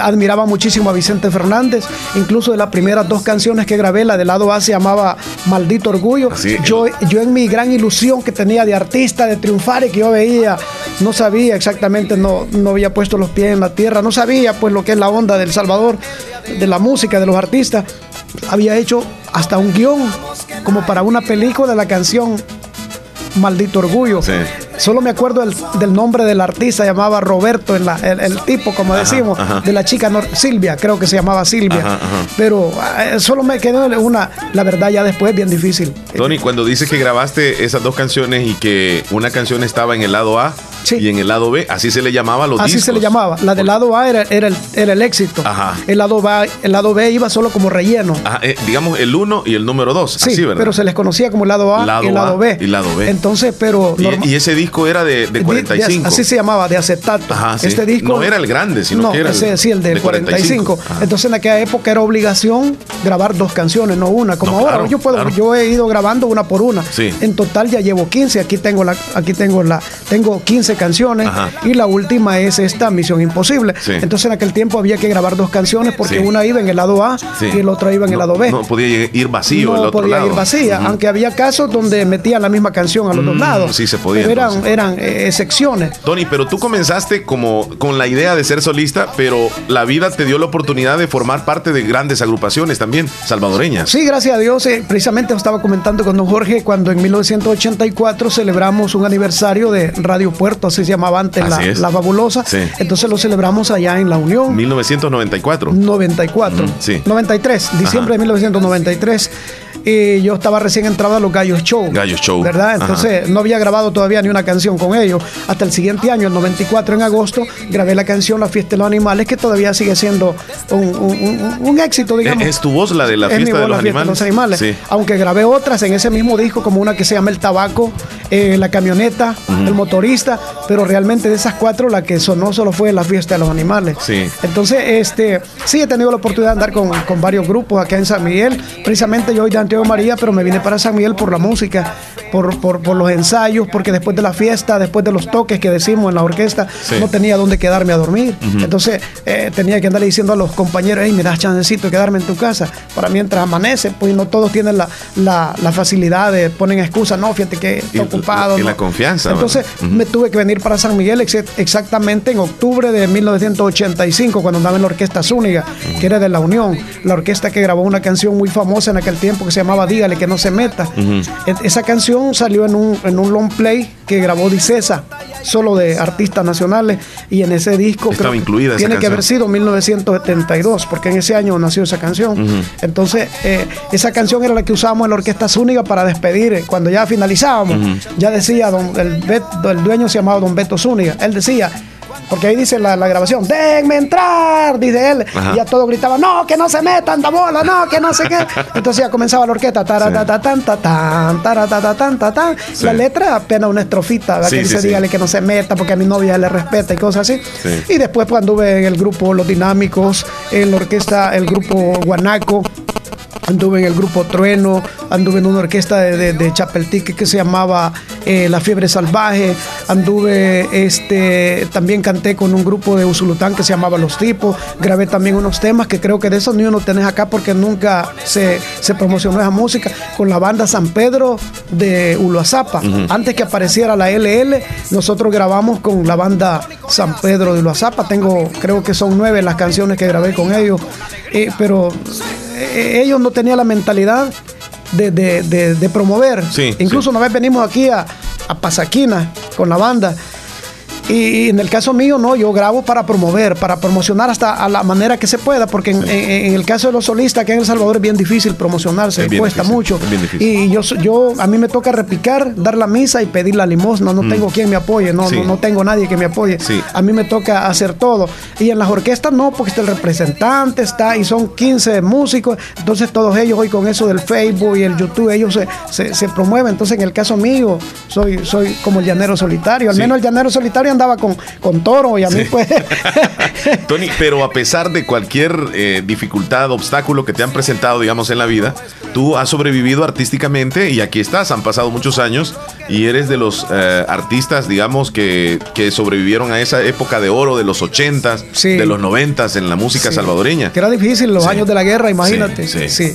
admiraba muchísimo a Vicente Fernández, incluso de las primeras dos canciones que grabé, la del lado A se llamaba Maldito Orgullo. yo, yo en mi gran ilusión que tenía de artista, de triunfar y que yo veía, no sabía exactamente, no, no había puesto los pies en la tierra, no sabía pues lo que es la onda del Salvador, de la música, de los artistas. Había hecho hasta un guion como para una película de la canción Maldito Orgullo. Solo me acuerdo del, nombre del artista, llamaba Roberto, el, tipo, como decimos, de la chica Silvia, creo que se llamaba Silvia. Pero eh, solo me quedó una, la verdad ya después, bien difícil. Tony, cuando dices que grabaste esas dos canciones y que una canción estaba en el lado A, y en el lado B, así se le llamaba a los así se le llamaba. La del lado A era, era, el, era el éxito. El lado, B, el lado B iba solo como relleno. Eh, digamos el 1 y el número 2. Sí, así, pero se les conocía como el lado A y el lado B. Y lado B. Entonces, pero. ¿Y, ese disco era de, de 45. así se llamaba, de acetato. Este disco. No era el grande, sino que era. el, sí, el de, 45. Entonces en aquella época era obligación grabar dos canciones, no una. Como ahora, yo puedo, yo he ido grabando una por una. En total ya llevo 15. Aquí tengo la, aquí tengo la, tengo 15 canciones. Y la última es esta Misión Imposible. Entonces en aquel tiempo había que grabar dos canciones porque una iba en el lado A y el otro iba en el lado B. No podía ir vacío no podía ir vacía, aunque había casos donde metían la misma canción a los dos mm, lados. Sí, se podía. eran, eran eh, secciones. Tony, pero tú comenzaste como con la idea de ser solista, pero la vida te dio la oportunidad de formar parte de grandes agrupaciones también salvadoreñas. Sí, gracias a Dios. Eh, precisamente estaba comentando con don Jorge cuando en 1984 celebramos un aniversario de Radio Puerto, así se llamaba antes la, Fabulosa. Entonces lo celebramos allá en La Unión. 1994. 94. sí. 93, diciembre de 1993. Y yo estaba recién entrado a los Gallos Show. Gallos Show. ¿Verdad? Entonces no había grabado todavía ni una canción con ellos. Hasta el siguiente año, el 94, en agosto, grabé la canción La Fiesta de los Animales, que todavía sigue siendo un, éxito, digamos. ¿Es tu voz la de La Fiesta, de, los animales? Aunque grabé otras en ese mismo disco, como una que se llama El Tabaco, eh, La Camioneta, El Motorista, pero realmente de esas cuatro, la que sonó solo fue La Fiesta de los Animales. Sí. Entonces, este, sí he tenido la oportunidad de andar con, con varios grupos acá en San Miguel. Precisamente yo hoy María, pero me vine para San Miguel por la música, por, por, por, los ensayos, porque después de la fiesta, después de los toques que decimos en la orquesta, no tenía dónde quedarme a dormir. Entonces eh, tenía que andarle diciendo a los compañeros, hey, me das chancecito de quedarme en tu casa para mientras amanece, pues no todos tienen la, la, la facilidad de ponen excusa, no, fíjate que está ocupado. Y la confianza. Entonces me tuve que venir para San Miguel exactamente en octubre de 1985, cuando andaba en la Orquesta Zúñiga, que era de la Unión, la orquesta que grabó una canción muy famosa en aquel tiempo que se llamaba Dígale que no se meta. Esa canción salió en un, en un long play que grabó Dicesa, solo de artistas nacionales, y en ese disco Estaba incluida tiene que haber sido 1972, porque en ese año nació esa canción. Entonces, eh, esa canción era la que usábamos en la Orquesta Zúñiga para despedir, eh, cuando ya finalizábamos, ya decía, don, el, el dueño se llamaba Don Beto Zúñiga, él decía, porque ahí dice la, grabación, déjenme entrar, dice él. Y ya todo gritaba, no, que no se metan da bola, no, que no sé qué. Entonces ya comenzaba la orquesta, tan, tan, La letra apenas una estrofita, que dice, dígale que no se meta porque a mi novia le respeta y cosas así. Y después pues, anduve en el grupo Los Dinámicos, en la orquesta, el grupo Guanaco, anduve en el grupo Trueno, anduve en una orquesta de, de, Chapeltique que se llamaba eh, La Fiebre Salvaje, anduve, este, también canté con un grupo de Usulután que se llamaba Los Tipos, grabé también unos temas que creo que de esos niños no tenés acá porque nunca se, promocionó esa música, con la banda San Pedro de Uluazapa. Antes que apareciera la LL, nosotros grabamos con la banda San Pedro de Uluazapa, tengo, creo que son nueve las canciones que grabé con ellos, eh, pero ellos no tenían la mentalidad de, promover. Incluso una vez venimos aquí a, a Pasaquina con la banda y, en el caso mío, no, yo grabo para promover, para promocionar hasta a la manera que se pueda, porque en, el caso de los solistas, que en El Salvador es bien difícil promocionarse, cuesta mucho. Y yo, yo, a mí me toca repicar, dar la misa y pedir la limosna. No mm. tengo quien me apoye, no, no, tengo nadie que me apoye. A mí me toca hacer todo. Y en las orquestas no, porque está el representante, está, y son 15 músicos. Entonces todos ellos hoy con eso del Facebook y el YouTube, ellos se, se, promueven. Entonces en el caso mío, soy, soy como el llanero solitario. Al menos el llanero solitario andaba con, con toro y a mí pues... Tony, pero a pesar de cualquier eh, dificultad, obstáculo que te han presentado, digamos, en la vida, tú has sobrevivido artísticamente y aquí estás, han pasado muchos años y eres de los eh, artistas, digamos, que, que, sobrevivieron a esa época de oro de los ochentas, de los noventas en la música salvadoreña. Que era difícil los años de la guerra, imagínate. Sí.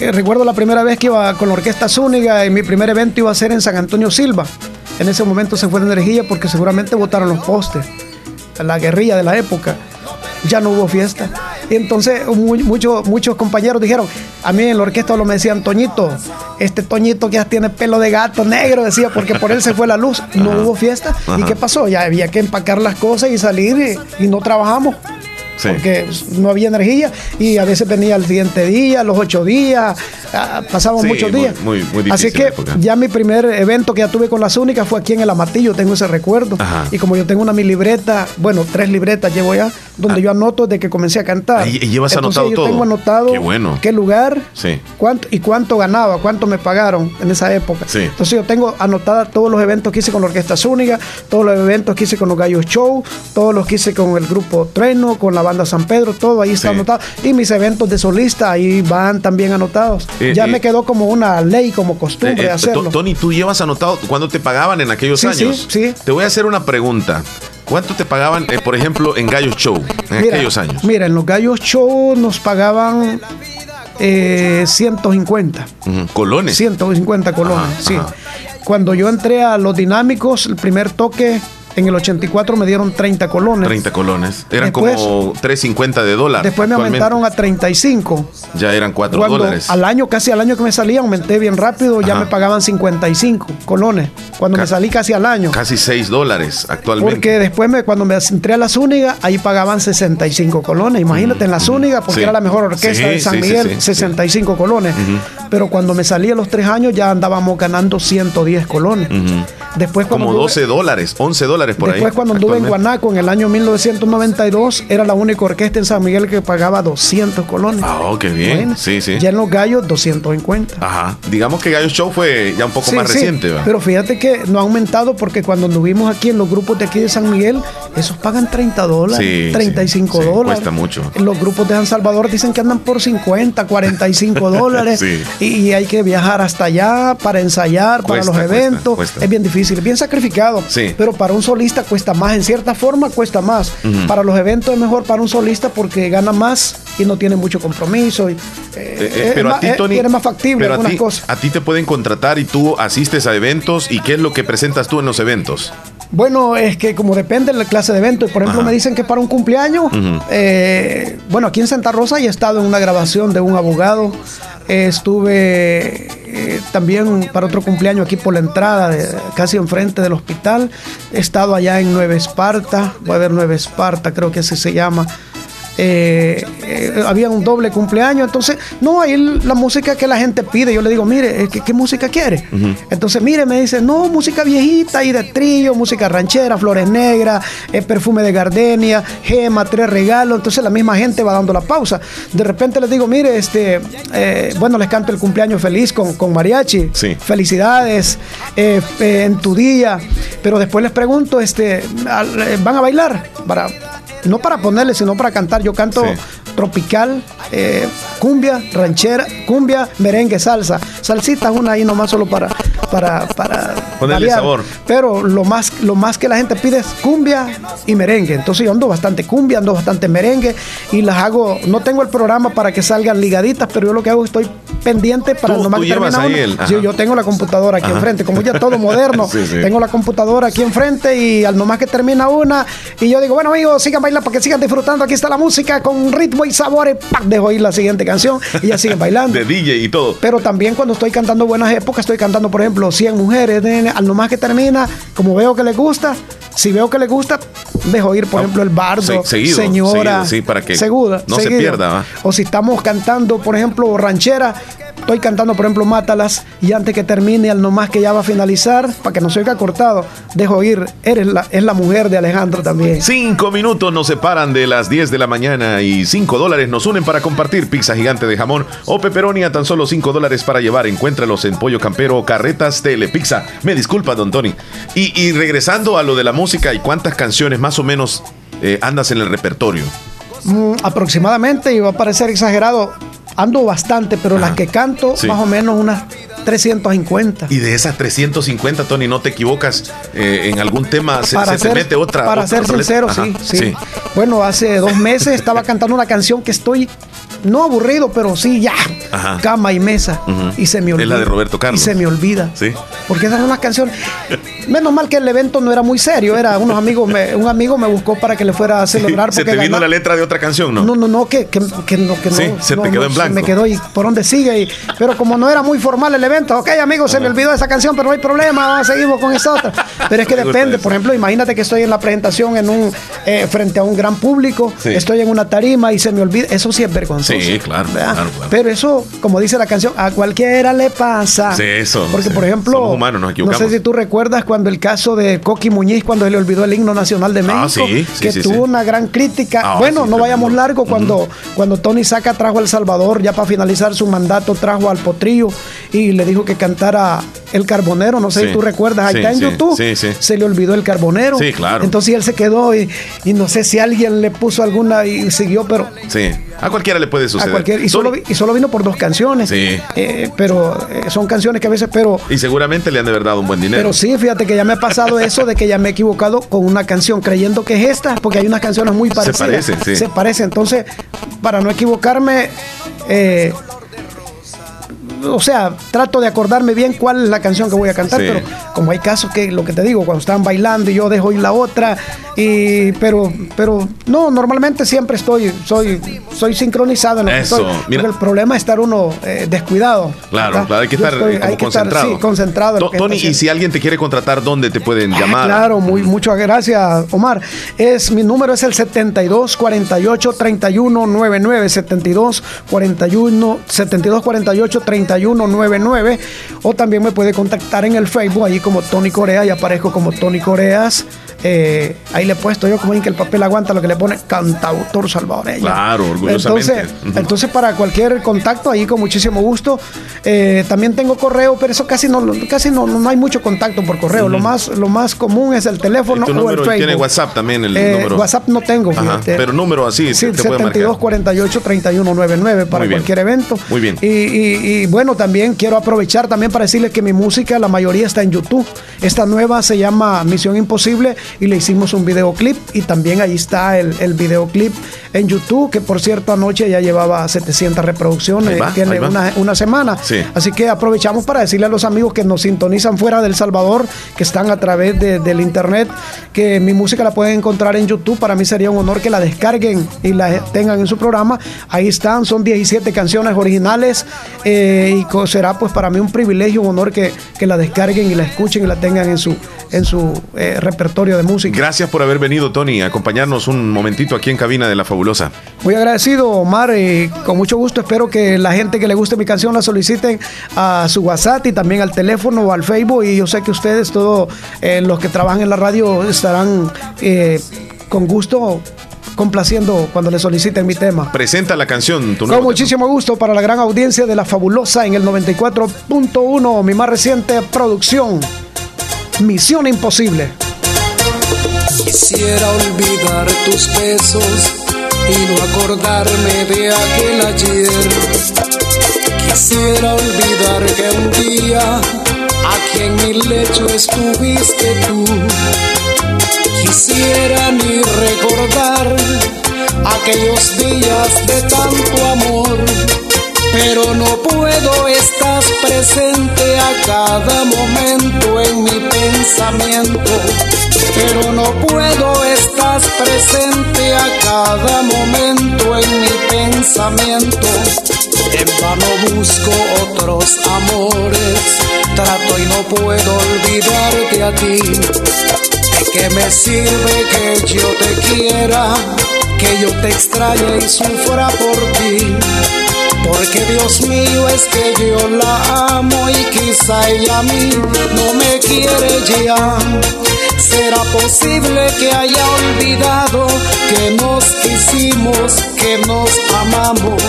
Eh, recuerdo la primera vez que iba con la Orquesta Zúñiga y mi primer evento iba a ser en San Antonio Silva. En ese momento se fue de energía porque seguramente votaron los postes. La guerrilla de la época. Ya no hubo fiesta. Y entonces muchos, muchos compañeros dijeron, a mí en la orquesta lo me decían, Toñito, este Toñito que ya tiene pelo de gato negro, decía, porque por él se fue la luz. No hubo fiesta. ¿Y qué pasó? Ya había que empacar las cosas y salir y no trabajamos porque no había energía y a veces venía el siguiente día, los ocho días, ah, pasaban muchos días. Así que ya mi primer evento que ya tuve con las únicas fue aquí en el Amatillo, tengo ese recuerdo. Y como yo tengo una mi libreta, bueno, tres libretas llevo ya, donde ah. yo anoto desde que comencé a cantar. ¿Y, llevas anotado yo tengo anotado qué, lugar cuánto, y cuánto ganaba, cuánto me pagaron en esa época. Entonces yo tengo anotada todos los eventos que hice con la Orquesta Zúñiga, todos los eventos que hice con los Gallos Show, todos los que hice con el grupo Treno, con la banda San Pedro, todo ahí está anotado. Y mis eventos de solista ahí van también anotados. Eh, ya me eh, quedó como una ley, como costumbre eh, hacerlo. Tony, tú llevas anotado cuando te pagaban en aquellos años. Sí, sí. Te voy a hacer una pregunta. ¿Cuánto te pagaban, por ejemplo, en Gallos Show en aquellos años? Mira, en los Gallos Show nos pagaban 150. ¿Colones? 150 colones, sí. Cuando yo entré a los dinámicos, el primer toque En el 84 me dieron 30 colones. 30 colones. Eran como 3.50 de dólar. Después me aumentaron a 35. Ya eran 4 dólares. Al año, casi al año que me salí, aumenté bien rápido, ya me pagaban 55 colones. Cuando me salí casi al año. Casi 6 dólares actualmente. Porque después me, cuando me entré a la Zúñiga, ahí pagaban 65 colones. Imagínate, en la Zúñiga, porque era la mejor orquesta de San Miguel, 65 colones. Pero cuando me salí a los 3 años ya andábamos ganando 110 colones. Después Como 12 dólares, 11 dólares por Después, cuando anduve en Guanaco en el año 1992, era la única orquesta en San Miguel que pagaba 200 colones. Ah, oh, qué bien. sí, sí. Ya en los gallos, 250. Ajá. Digamos que Gallo Show fue ya un poco más reciente. Pero fíjate que no ha aumentado porque cuando anduvimos aquí en los grupos de aquí de San Miguel, esos pagan 30 dólares, 35 dólares. Cuesta mucho. Los grupos de San Salvador dicen que andan por 50, 45 dólares. y, hay que viajar hasta allá para ensayar, para los eventos. Es bien difícil, bien sacrificado. Sí. Pero para un solista cuesta más, en cierta forma cuesta más. Para los eventos es mejor para un solista porque gana más y no tiene mucho compromiso. Y, eh, eh, pero a ti, Tony, más factible pero algunas cosas. A ti te pueden contratar y tú asistes a eventos y qué es lo que presentas tú en los eventos. Bueno, es que como depende de la clase de evento, por ejemplo, me dicen que para un cumpleaños, eh, bueno, aquí en Santa Rosa he estado en una grabación de un abogado, estuve eh, también para otro cumpleaños aquí por la entrada, casi enfrente del hospital, he estado allá en Nueva Esparta, voy a ver Nueva Esparta, creo que así se llama. Eh, eh, había un doble cumpleaños, entonces, no, ahí la música que la gente pide, yo le digo, mire, ¿qué, música quiere? Entonces, mire, me dice, no, música viejita y de trío, música ranchera, flores negras, eh, perfume de gardenia, gema, tres regalos, entonces la misma gente va dando la pausa. De repente les digo, mire, este, bueno, les canto el cumpleaños feliz con, con mariachi, felicidades en tu día, pero después les pregunto, este, ¿van a bailar? Para no para ponerle, sino para cantar. Yo canto tropical, eh, cumbia, ranchera, cumbia, merengue, salsa. Salsita una ahí nomás solo para para, para ponerle sabor. Pero lo más, lo más que la gente pide es cumbia y merengue. Entonces yo ando bastante cumbia, ando bastante merengue y las hago, no tengo el programa para que salgan ligaditas, pero yo lo que hago estoy pendiente para no nomás Sí, yo tengo la computadora aquí enfrente, como ya todo moderno, tengo la computadora aquí enfrente y al nomás que termina una y yo digo, bueno amigos, sigan bailando para que sigan disfrutando, aquí está la música con ritmo y sabores, dejo oír la siguiente canción y ya siguen bailando. De DJ y todo. Pero también cuando estoy cantando buenas épocas, estoy cantando, por ejemplo, 100 mujeres, al nomás que termina, como veo que les gusta, si veo que les gusta, dejo ir, por ah, ejemplo, el bardo, señora, sí, para que no se pierda. O si estamos cantando, por ejemplo, ranchera, estoy cantando, por ejemplo, Mátalas, y antes que termine, al nomás que ya va a finalizar, para que no se oiga cortado, dejo ir, eres la, es la mujer de Alejandro también. Cinco minutos nos separan de las 10 de la mañana y cinco dólares nos unen para compartir pizza gigante de jamón o pepperoni a tan solo cinco dólares para llevar. Encuéntralos en Pollo Campero Carretas Telepizza. Me disculpa, don Tony. Y, regresando a lo de la música y cuántas canciones más o menos eh, andas en el repertorio. Mm, aproximadamente, y va a parecer exagerado, ando bastante, pero las que canto, más o menos unas 350. Y de esas 350, Tony, no te equivocas, eh, en algún tema se, te mete otra. Para ser sincero, sí, sí, Bueno, hace dos meses estaba cantando una canción que estoy no aburrido, pero sí ya. Cama y mesa. Y se me olvida. Es la de Roberto Carlos. Y se me olvida. Sí. Porque esa es una canción. Menos mal que el evento no era muy serio. Era unos amigos, un amigo me buscó para que le fuera a celebrar. se te vino la letra de otra canción, ¿no? No, no, no, que, que, que no. Que sí, se te quedó en blanco. me quedó y por dónde sigue. Y, pero como no era muy formal el evento, ok, amigos, se me olvidó esa canción, pero no hay problema, seguimos con esta otra. Pero es que depende. Por ejemplo, imagínate que estoy en la presentación en un eh, frente a un gran público, estoy en una tarima y se me olvida. Eso sí es vergonzoso. Sí, claro. Pero eso, como dice la canción, a cualquiera le pasa. Sí, eso. Porque, por ejemplo, no sé si tú recuerdas cuando el caso de Coqui Muñiz, cuando se le olvidó el himno nacional de ah, México, que tuvo una gran crítica. Ah, bueno, no vayamos largo, cuando, cuando Tony Saca trajo a El Salvador, ya para finalizar su mandato, trajo al Potrillo y le dijo que cantara El Carbonero. No sé si tú recuerdas, ahí está en YouTube. Se le olvidó el Carbonero. Sí, claro. Entonces él se quedó y, y no sé si alguien le puso alguna y siguió, pero. Sí. A cualquiera le puede suceder. y, solo, y solo vino por dos canciones. Sí. Eh, pero eh, son canciones que a veces, pero. Y seguramente le han de verdad un buen dinero. Pero sí, fíjate que ya me ha pasado eso de que ya me he equivocado con una canción creyendo que es esta, porque hay unas canciones muy parecidas. Se parecen, sí. Se parecen. Entonces, para no equivocarme, eh, o sea, trato de acordarme bien cuál es la canción que voy a cantar, pero como hay casos que, lo que te digo, cuando están bailando y yo dejo ir la otra, y, pero, pero no, normalmente siempre estoy, soy, soy sincronizado en lo Eso, que estoy. el problema es estar uno eh, descuidado. Claro, claro, hay que estar como concentrado. concentrado. Tony, y si alguien te quiere contratar, ¿dónde te pueden ah, llamar? claro, muy, muchas gracias, Omar. Es, mi número es el 72 48 31 99, 72 41, 72 48 31 99, o también me puede contactar en el Facebook, ahí como Tony Corea, y aparezco como Tony Coreas. Eh, ahí le he puesto yo como en que el papel aguanta lo que le pone cantautor salvadoreño. Claro, orgullosamente. Entonces, entonces para cualquier contacto ahí con muchísimo gusto. Eh, también tengo correo, pero eso casi no casi no, no hay mucho contacto por correo. Lo más lo más común es el teléfono o el Facebook. Tiene WhatsApp también el eh, número. WhatsApp no tengo, pero número así sí, te 72 48 31 99 para cualquier evento. Muy bien. Y, y, bueno, también quiero aprovechar también para decirles que mi música la mayoría está en YouTube. Esta nueva se llama Misión Imposible y le hicimos un videoclip y también ahí está el, el videoclip en YouTube, que por cierto anoche ya llevaba 700 reproducciones, tiene una, una, semana. Así que aprovechamos para decirle a los amigos que nos sintonizan fuera del Salvador, que están a través de, del internet, que mi música la pueden encontrar en YouTube. Para mí sería un honor que la descarguen y la tengan en su programa. Ahí están, son 17 canciones originales eh, y será pues para mí un privilegio, un honor que, que la descarguen y la escuchen y la tengan en su en su eh, repertorio de música. Gracias por haber venido, Tony, a acompañarnos un momentito aquí en cabina de La Fabulosa. Muy agradecido, Omar, y con mucho gusto espero que la gente que le guste mi canción la soliciten a su WhatsApp y también al teléfono o al Facebook. Y yo sé que ustedes, todos eh, los que trabajan en la radio, estarán eh, con gusto complaciendo cuando le soliciten mi tema. Presenta la canción, tu Con muchísimo gusto para la gran audiencia de La Fabulosa en el 94.1, mi más reciente producción. Misión Imposible. Quisiera olvidar tus besos y no acordarme de aquel ayer. Quisiera olvidar que un día aquí en mi lecho estuviste tú. Quisiera ni recordar aquellos días de tanto amor pero no puedo, estás presente a cada momento en mi pensamiento. Pero no puedo, estás presente a cada momento en mi pensamiento. En vano busco otros amores, trato y no puedo olvidarte a ti. ¿De qué me sirve que yo te quiera, que yo te extrañe y sufra por ti? Porque Dios mío es que yo la amo y quizá ella a mí no me quiere ya. ¿Será posible que haya olvidado que nos quisimos, que nos amamos?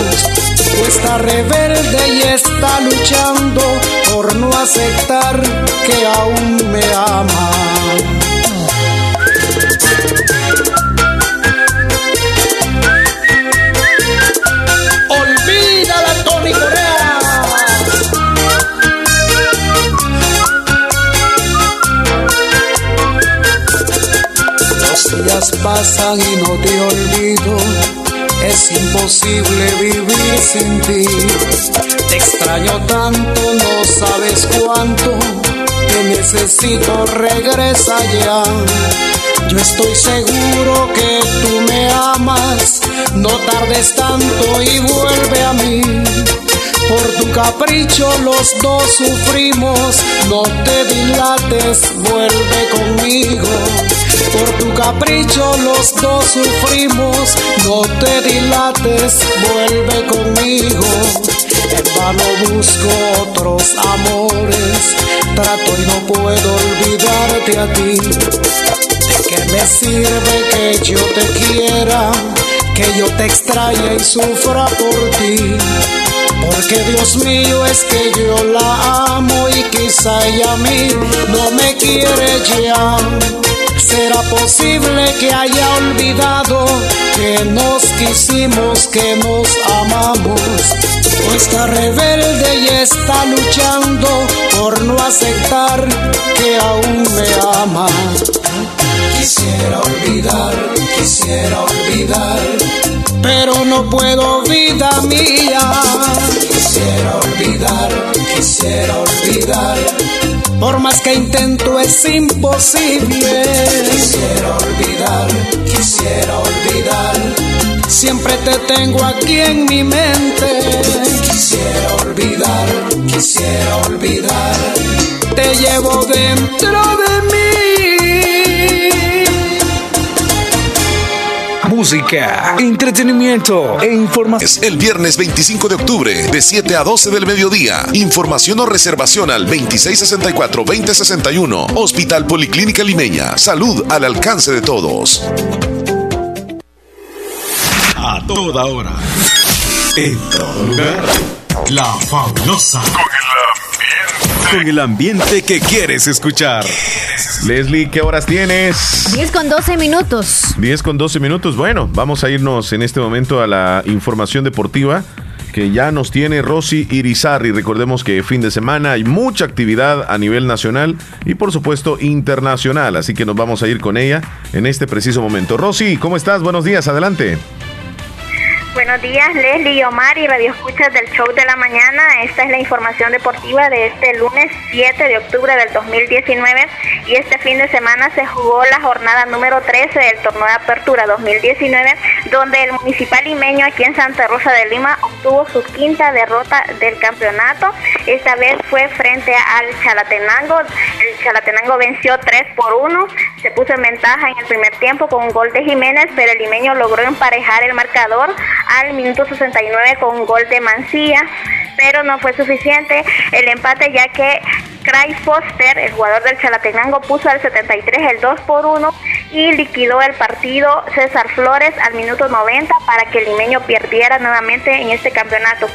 Está rebelde y está luchando por no aceptar que aún me ama. Días pasan y no te olvido. Es imposible vivir sin ti. Te extraño tanto, no sabes cuánto. Te necesito, regresa ya. Yo estoy seguro que tú me amas. No tardes tanto y vuelve a mí. Por tu capricho los dos sufrimos, no te dilates, vuelve conmigo. Por tu capricho los dos sufrimos, no te dilates, vuelve conmigo. En vano busco otros amores, trato y no puedo olvidarte a ti. ¿De qué me sirve que yo te quiera, que yo te extrañe y sufra por ti? Porque Dios mío es que yo la amo y quizá ella a mí no me quiere ya. ¿Será posible que haya olvidado que nos quisimos, que nos amamos? O está rebelde y está luchando por no aceptar que aún me ama. Quisiera olvidar, quisiera olvidar, pero no puedo, vida mía. Quisiera olvidar quisiera olvidar. Por más que intento es imposible. Quisiera olvidar, quisiera olvidar. Siempre te tengo aquí en mi mente. Quisiera olvidar, quisiera olvidar. Te llevo dentro de mí música, entretenimiento e información. El viernes 25 de octubre, de 7 a 12 del mediodía. Información o reservación al 2664-2061. Hospital Policlínica Limeña. Salud al alcance de todos. A toda hora. En todo lugar. La fabulosa. Con el ambiente que quieres escuchar. Leslie, ¿qué horas tienes? 10 con 12 minutos. 10 con 12 minutos. Bueno, vamos a irnos en este momento a la información deportiva que ya nos tiene Rosy Irizarri. Recordemos que fin de semana hay mucha actividad a nivel nacional y por supuesto internacional, así que nos vamos a ir con ella en este preciso momento. Rosy, ¿cómo estás? Buenos días, adelante. Buenos días, Leslie, Omar y Radio Escuchas del Show de la Mañana. Esta es la información deportiva de este lunes 7 de octubre del 2019 y este fin de semana se jugó la jornada número 13 del torneo de apertura 2019 donde el municipal limeño aquí en Santa Rosa de Lima obtuvo su quinta derrota del campeonato. Esta vez fue frente al Chalatenango. El Chalatenango venció 3 por 1, se puso en ventaja en el primer tiempo con un gol de Jiménez, pero el limeño logró emparejar el marcador al minuto 69 con gol de Mancilla, pero no fue suficiente el empate ya que Craig Foster, el jugador del Chalatenango, puso al 73 el 2 por 1 y liquidó el partido César Flores al minuto 90 para que el limeño perdiera nuevamente en este campeonato.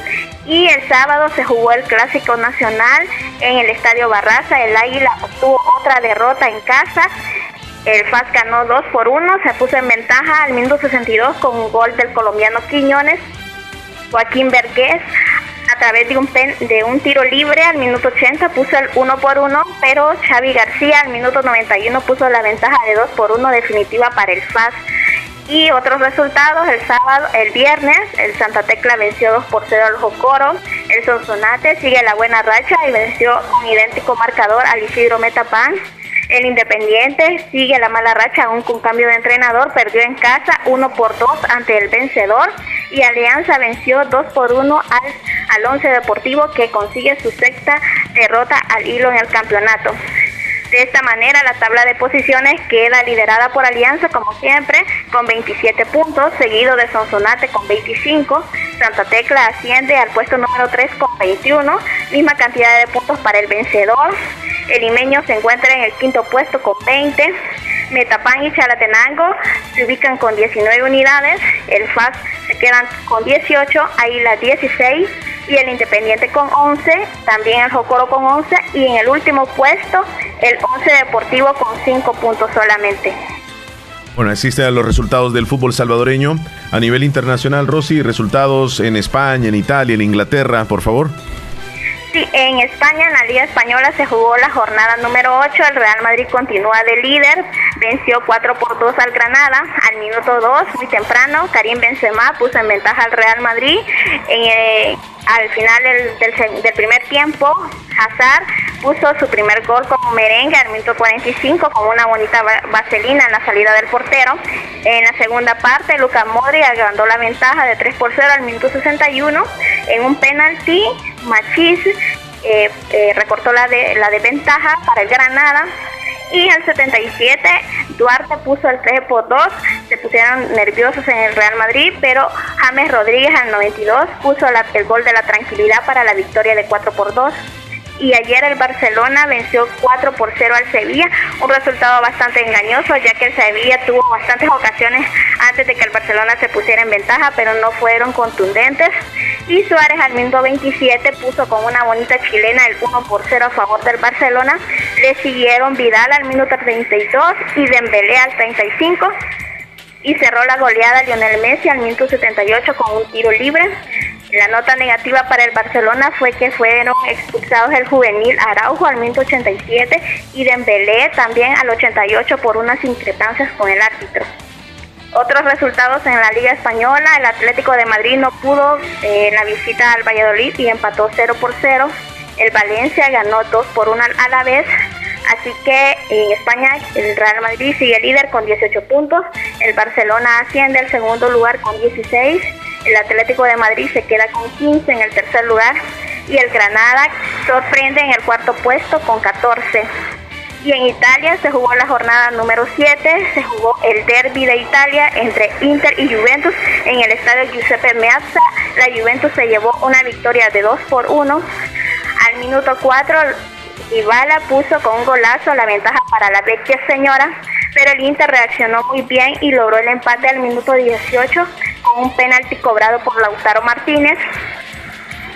Y el sábado se jugó el Clásico Nacional en el Estadio Barraza. El Águila obtuvo otra derrota en casa el FAS ganó 2 por 1, se puso en ventaja al minuto 62 con un gol del colombiano Quiñones. Joaquín Vergés a través de un, de un tiro libre al minuto 80 puso el 1 por 1, pero Xavi García al minuto 91 puso la ventaja de 2 por 1 definitiva para el FAS. Y otros resultados, el sábado, el viernes, el Santa Tecla venció 2 por 0 al Jocoro, el Sonsonate sigue la buena racha y venció un idéntico marcador al Isidro Metapan. El Independiente sigue la mala racha aún con cambio de entrenador, perdió en casa 1 por 2 ante el vencedor y Alianza venció 2 por 1 al, al Once Deportivo que consigue su sexta derrota al hilo en el campeonato. De esta manera, la tabla de posiciones queda liderada por Alianza, como siempre, con 27 puntos, seguido de Sonsonate con 25. Santa Tecla asciende al puesto número 3 con 21, misma cantidad de puntos para el vencedor. El limeño se encuentra en el quinto puesto con 20. Metapán y Chalatenango se ubican con 19 unidades. El FAS se quedan con 18, ahí las 16 y el Independiente con 11, también el Jocoro con 11 y en el último puesto el 11 Deportivo con 5 puntos solamente. Bueno, existen los resultados del fútbol salvadoreño a nivel internacional, Rosy, resultados en España, en Italia, en Inglaterra, por favor. En España, en la Liga Española, se jugó la jornada número 8. El Real Madrid continúa de líder. Venció 4 por 2 al Granada. Al minuto 2, muy temprano, Karim Benzema puso en ventaja al Real Madrid. Eh, al final del, del, primer tiempo, Hazard puso su primer gol como merengue al minuto 45 con una bonita vaselina en la salida del portero. En la segunda parte, Lucas Modri agrandó la ventaja de 3 por 0 al minuto 61 en un penalti. Machis eh, eh, recortó la, de, la desventaja para el Granada y al 77 Duarte puso el 3 por 2, se pusieron nerviosos en el Real Madrid, pero James Rodríguez al 92 puso el gol de la tranquilidad para la victoria de 4 por 2 y ayer el Barcelona venció 4 por 0 al Sevilla, un resultado bastante engañoso ya que el Sevilla tuvo bastantes ocasiones antes de que el Barcelona se pusiera en ventaja, pero no fueron contundentes. Y Suárez al minuto 27 puso con una bonita chilena el 1 por 0 a favor del Barcelona. Le siguieron Vidal al minuto 32 y Dembélé al 35 y cerró la goleada Lionel Messi al minuto 78 con un tiro libre. La nota negativa para el Barcelona fue que fueron expulsados el juvenil Araujo al minuto 87 y Dembélé también al 88 por unas increpancias con el árbitro. Otros resultados en la Liga Española, el Atlético de Madrid no pudo eh, la visita al Valladolid y empató 0 por 0. El Valencia ganó 2 por 1 a la vez. Así que en España el Real Madrid sigue líder con 18 puntos. El Barcelona asciende al segundo lugar con 16. El Atlético de Madrid se queda con 15 en el tercer lugar. Y el Granada sorprende en el cuarto puesto con 14. Y en Italia se jugó la jornada número 7, se jugó el derby de Italia entre Inter y Juventus en el estadio Giuseppe Meazza. La Juventus se llevó una victoria de 2 por 1. Al minuto 4, Ibala puso con un golazo la ventaja para la vecchia señora, pero el Inter reaccionó muy bien y logró el empate al minuto 18 con un penalti cobrado por Lautaro Martínez.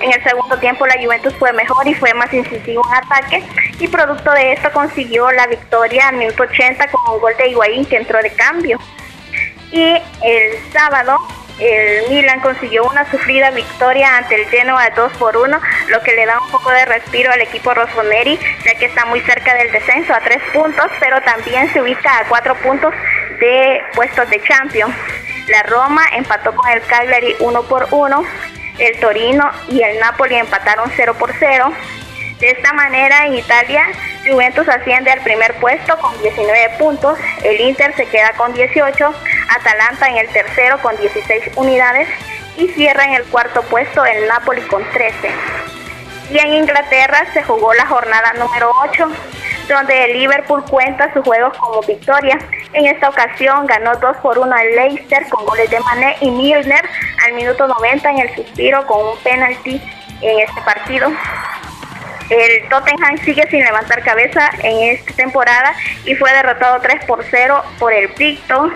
En el segundo tiempo la Juventus fue mejor y fue más incisivo en ataque y producto de esto consiguió la victoria al minuto 80 con un gol de Higuaín que entró de cambio. Y el sábado el Milan consiguió una sufrida victoria ante el Genoa 2 por 1, lo que le da un poco de respiro al equipo Rossoneri, ya que está muy cerca del descenso a 3 puntos, pero también se ubica a 4 puntos de puestos de Champions. La Roma empató con el Cagliari 1 por 1 el Torino y el Napoli empataron 0 por 0. De esta manera, en Italia, Juventus asciende al primer puesto con 19 puntos, el Inter se queda con 18, Atalanta en el tercero con 16 unidades y cierra en el cuarto puesto el Napoli con 13. Y en Inglaterra se jugó la jornada número 8, donde el Liverpool cuenta sus juegos como victoria. En esta ocasión ganó 2 por 1 al Leicester con goles de Mané y Milner al minuto 90 en el suspiro con un penalti en este partido. El Tottenham sigue sin levantar cabeza en esta temporada y fue derrotado 3 por 0 por el Brighton.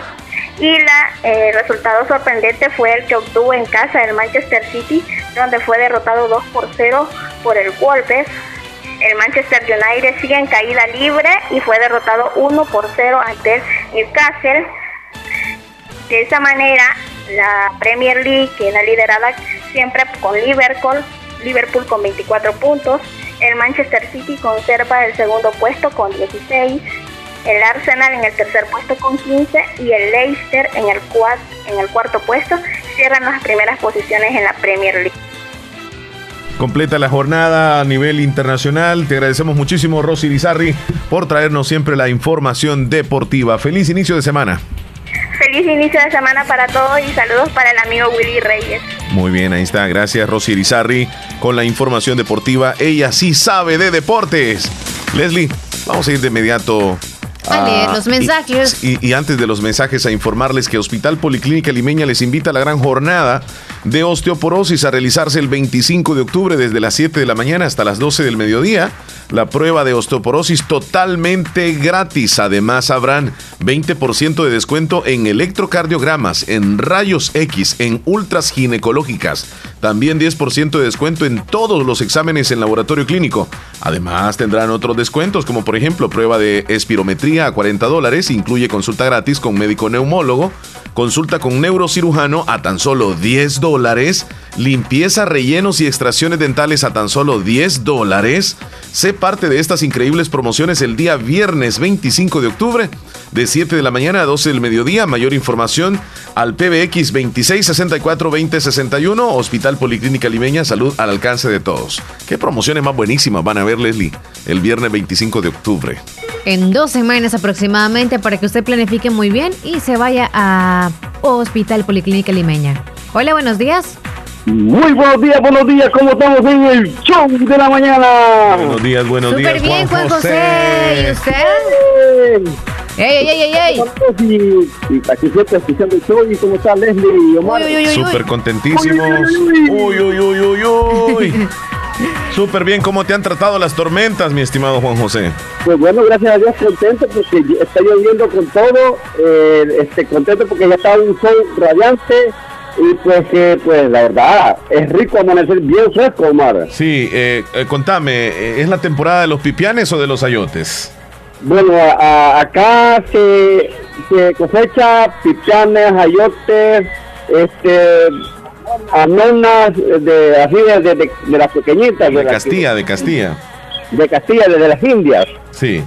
Y el eh, resultado sorprendente fue el que obtuvo en casa el Manchester City, donde fue derrotado 2 por 0 por el Wolves. El Manchester United sigue en caída libre y fue derrotado 1 por 0 ante el Newcastle. De esa manera, la Premier League queda liderada siempre con Liverpool, Liverpool con 24 puntos, el Manchester City conserva el segundo puesto con 16, el Arsenal en el tercer puesto con 15 y el Leicester en el, en el cuarto puesto cierran las primeras posiciones en la Premier League. Completa la jornada a nivel internacional. Te agradecemos muchísimo, Rosy Bizarri, por traernos siempre la información deportiva. Feliz inicio de semana. Feliz inicio de semana para todos y saludos para el amigo Willy Reyes. Muy bien, ahí está. Gracias, Rosy Irizarri, con la información deportiva. Ella sí sabe de deportes. Leslie, vamos a ir de inmediato a los mensajes. Y, antes de los mensajes, a informarles que Hospital Policlínica Limeña les invita a la gran jornada de osteoporosis a realizarse el 25 de octubre desde las 7 de la mañana hasta las 12 del mediodía la prueba de osteoporosis totalmente gratis. Además, habrán 20% de descuento en electrocardiogramas, en rayos X, en ultras ginecológicas. También 10% de descuento en todos los exámenes en laboratorio clínico. Además, tendrán otros descuentos, como por ejemplo prueba de espirometría a 40 dólares, incluye consulta gratis con médico neumólogo Consulta con neurocirujano a tan solo 10 dólares. Limpieza, rellenos y extracciones dentales a tan solo 10 dólares. Sé parte de estas increíbles promociones el día viernes 25 de octubre de 7 de la mañana a 12 del mediodía. Mayor información al PBX 2664-2061, Hospital Policlínica Limeña, salud al alcance de todos. Qué promociones más buenísimas van a ver, Leslie, el viernes 25 de octubre. En dos semanas aproximadamente para que usted planifique muy bien y se vaya a Hospital Policlínica Limeña. Hola, buenos días. Muy buenos días, buenos días, ¿cómo estamos en el show de la mañana? Buenos días, buenos días. Súper bien, Juan José. ¿Y usted? ¡Ey, ey, ey, ey! Y, aquí siempre escuchando el show. ¿Y cómo está Leslie y Omar? Súper contentísimos. Uy, uy, uy, uy, uy. Súper bien, ¿cómo te han tratado las tormentas, mi estimado Juan José? Pues bueno, gracias a Dios, contento porque está lloviendo con todo, eh, este, contento porque ya está un sol radiante y pues que, pues la verdad, es rico amanecer bien fresco, Omar. Sí, eh, eh contame, eh, ¿es la temporada de los pipianes o de los ayotes? Bueno, acá se, se cosecha pipianes, ayotes, este amenas de así de, de, las pequeñitas de, Castilla de Castilla. De Castilla desde las Indias. Sí.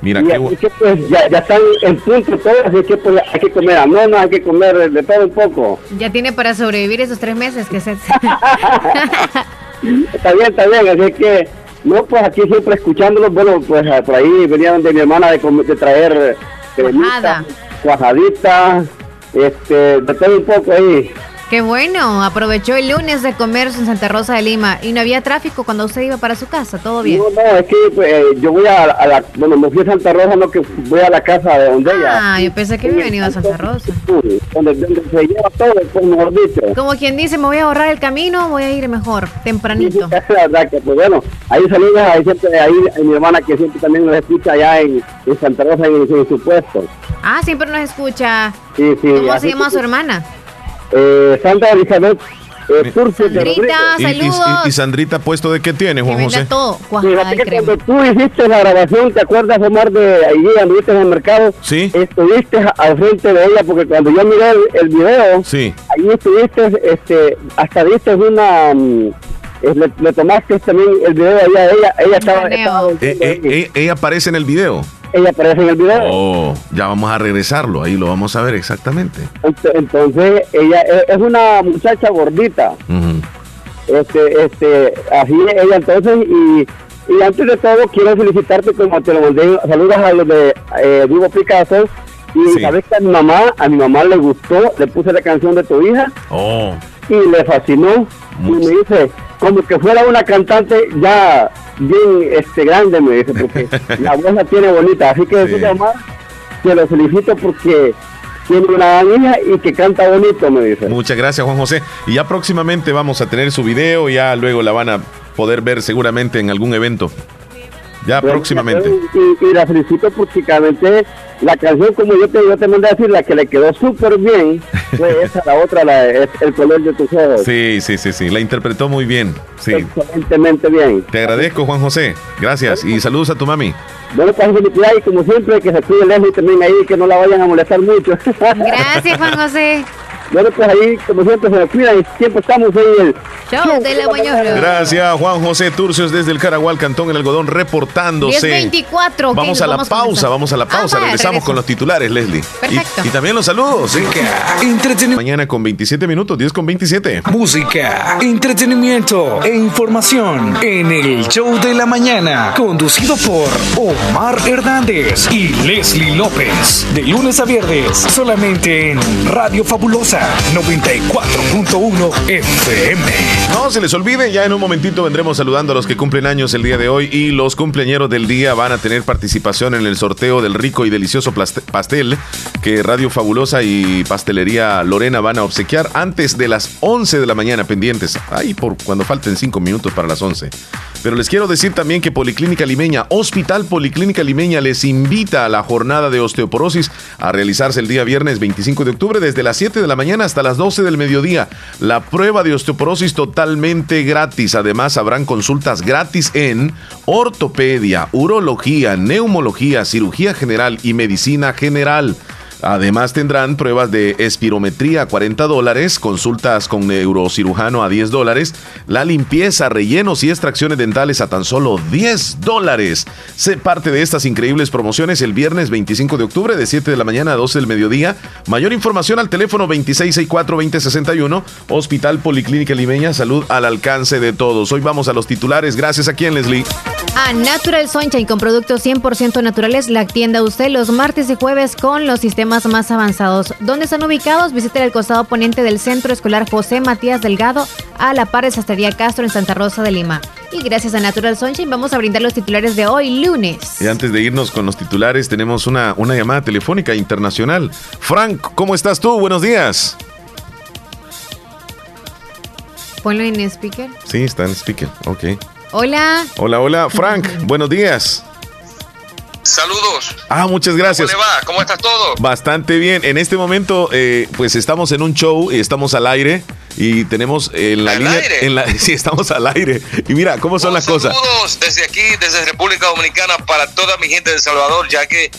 Mira que pues ya, ya, están en punto todas así que pues, hay que comer amenas hay que comer de todo un poco. Ya tiene para sobrevivir esos tres meses que se está bien, está bien, así que, no, pues aquí siempre escuchándolos, bueno, pues por ahí venía donde mi hermana de, de traer cremita, cuajadita, este, de todo un poco ahí. Qué bueno, aprovechó el lunes de comercio en Santa Rosa de Lima y no había tráfico cuando usted iba para su casa, todo bien. No, no, es que pues, yo voy a, la, bueno, me fui a Santa Rosa, no que voy a la casa de donde ella. Ah, yo pensé que había venido a Santa Rosa. Donde, donde se lleva todo, pues mejor dicho. Como quien dice, me voy a ahorrar el camino, voy a ir mejor, tempranito. Sí, la verdad que, pues bueno, ahí saludos, ahí siempre, ahí mi hermana que siempre también nos escucha allá en, Santa Rosa en, en, su puesto. Ah, siempre nos escucha. Sí, sí. ¿Cómo se llama su hermana? Eh, Sandra Elizabeth eh, Sandrita, saludos. ¿Y, y, Sandrita puesto de qué tiene, Juan José? todo. cuando tú hiciste la grabación, ¿te acuerdas, Omar, de ahí anduviste en el mercado? Sí. Estuviste al frente de ella, porque cuando yo miré el, video, sí. ahí estuviste, este, hasta viste una... Mm, le, le, tomaste también el video de ella, ella, ella estaba... estaba eh, eh, ella aparece en el video ella aparece en el video. Oh, ya vamos a regresarlo, ahí lo vamos a ver exactamente. Entonces, ella es una muchacha gordita. Este, este, así ella entonces, y, y, antes de todo quiero felicitarte como te lo mandé, saludos a los de eh, Diego Picasso. Y sabes que a mi mamá, a mi mamá le gustó, le puse la canción de tu hija. Oh. Y le fascinó. Y me dice, como que fuera una cantante ya bien este grande, me dice, porque la voz la tiene bonita. Así que sí. llamar, que lo felicito porque tiene una niña y que canta bonito, me dice. Muchas gracias, Juan José. Y ya próximamente vamos a tener su video, ya luego la van a poder ver seguramente en algún evento. Ya próximamente. Y, la felicito porque la canción, como yo te, yo te mandé a decir, la que le quedó súper bien, fue esa, la otra, la, El color de tus ojos. Sí, sí, sí, sí, la interpretó muy bien. Sí. Excelentemente bien. Te agradezco, Juan José. Gracias y saludos a tu mami. Bueno, pues felicidades y como siempre, que se cuide Leslie también ahí, que no la vayan a molestar mucho. Gracias, Juan José. Bueno, pues ahí, como siempre, se me cuidan y siempre estamos en el show de la mañana. Gracias, Juan José Turcios desde el Caragual, Cantón El Algodón, reportándose. 24. Vamos a la pausa, vamos a la pausa. Ah, Regresamos con los titulares, Leslie. Perfecto. Y, también los saludos. Entretenimiento. Mañana con 27 minutos, 10 con 27. Música, entretenimiento e información en el show de la mañana. Conducido por Omar Hernández y Leslie López. De lunes a viernes, solamente en Radio Fabulosa 94.1 FM. No se les olvide, ya en un momentito vendremos saludando a los que cumplen años el día de hoy y los cumpleañeros del día van a tener participación en el sorteo del rico y delicioso pastel que Radio Fabulosa y Pastelería Lorena van a obsequiar antes de las 11 de la mañana pendientes. Ahí por cuando falten 5 minutos para las 11. Pero les quiero decir también que Policlínica Limeña, Hospital Policlínica Limeña les invita a la jornada de osteoporosis a realizarse el día viernes 25 de octubre desde las 7 de la mañana hasta las 12 del mediodía. La prueba de osteoporosis totalmente gratis. Además, habrán consultas gratis en ortopedia, urología, neumología, cirugía general y medicina general. Además tendrán pruebas de espirometría a 40 dólares, consultas con neurocirujano a 10 dólares, la limpieza, rellenos y extracciones dentales a tan solo 10 dólares. Sé parte de estas increíbles promociones el viernes 25 de octubre de 7 de la mañana a 12 del mediodía. Mayor información al teléfono 2664-2061, Hospital Policlínica Limeña, salud al alcance de todos. Hoy vamos a los titulares. Gracias a quien, Leslie. A Natural Sunshine con productos 100% naturales, la tienda usted los martes y jueves con los sistemas más avanzados. ¿Dónde están ubicados? Visite el costado poniente del Centro Escolar José Matías Delgado a la par de Sastrería Castro en Santa Rosa de Lima. Y gracias a Natural Sunshine vamos a brindar los titulares de hoy, lunes. Y antes de irnos con los titulares, tenemos una, una llamada telefónica internacional. Frank, ¿cómo estás tú? Buenos días. Ponlo en speaker. Sí, está en speaker, ok. Hola. Hola, hola, Frank. Buenos días. Saludos. Ah, muchas gracias. ¿Cómo le va? ¿Cómo estás todo? Bastante bien. En este momento, eh, pues estamos en un show y estamos al aire y tenemos en la línea. Aire? En la, sí, estamos al aire. Y mira, ¿cómo son las cosas? Saludos desde aquí, desde República Dominicana, para toda mi gente de El Salvador, ya que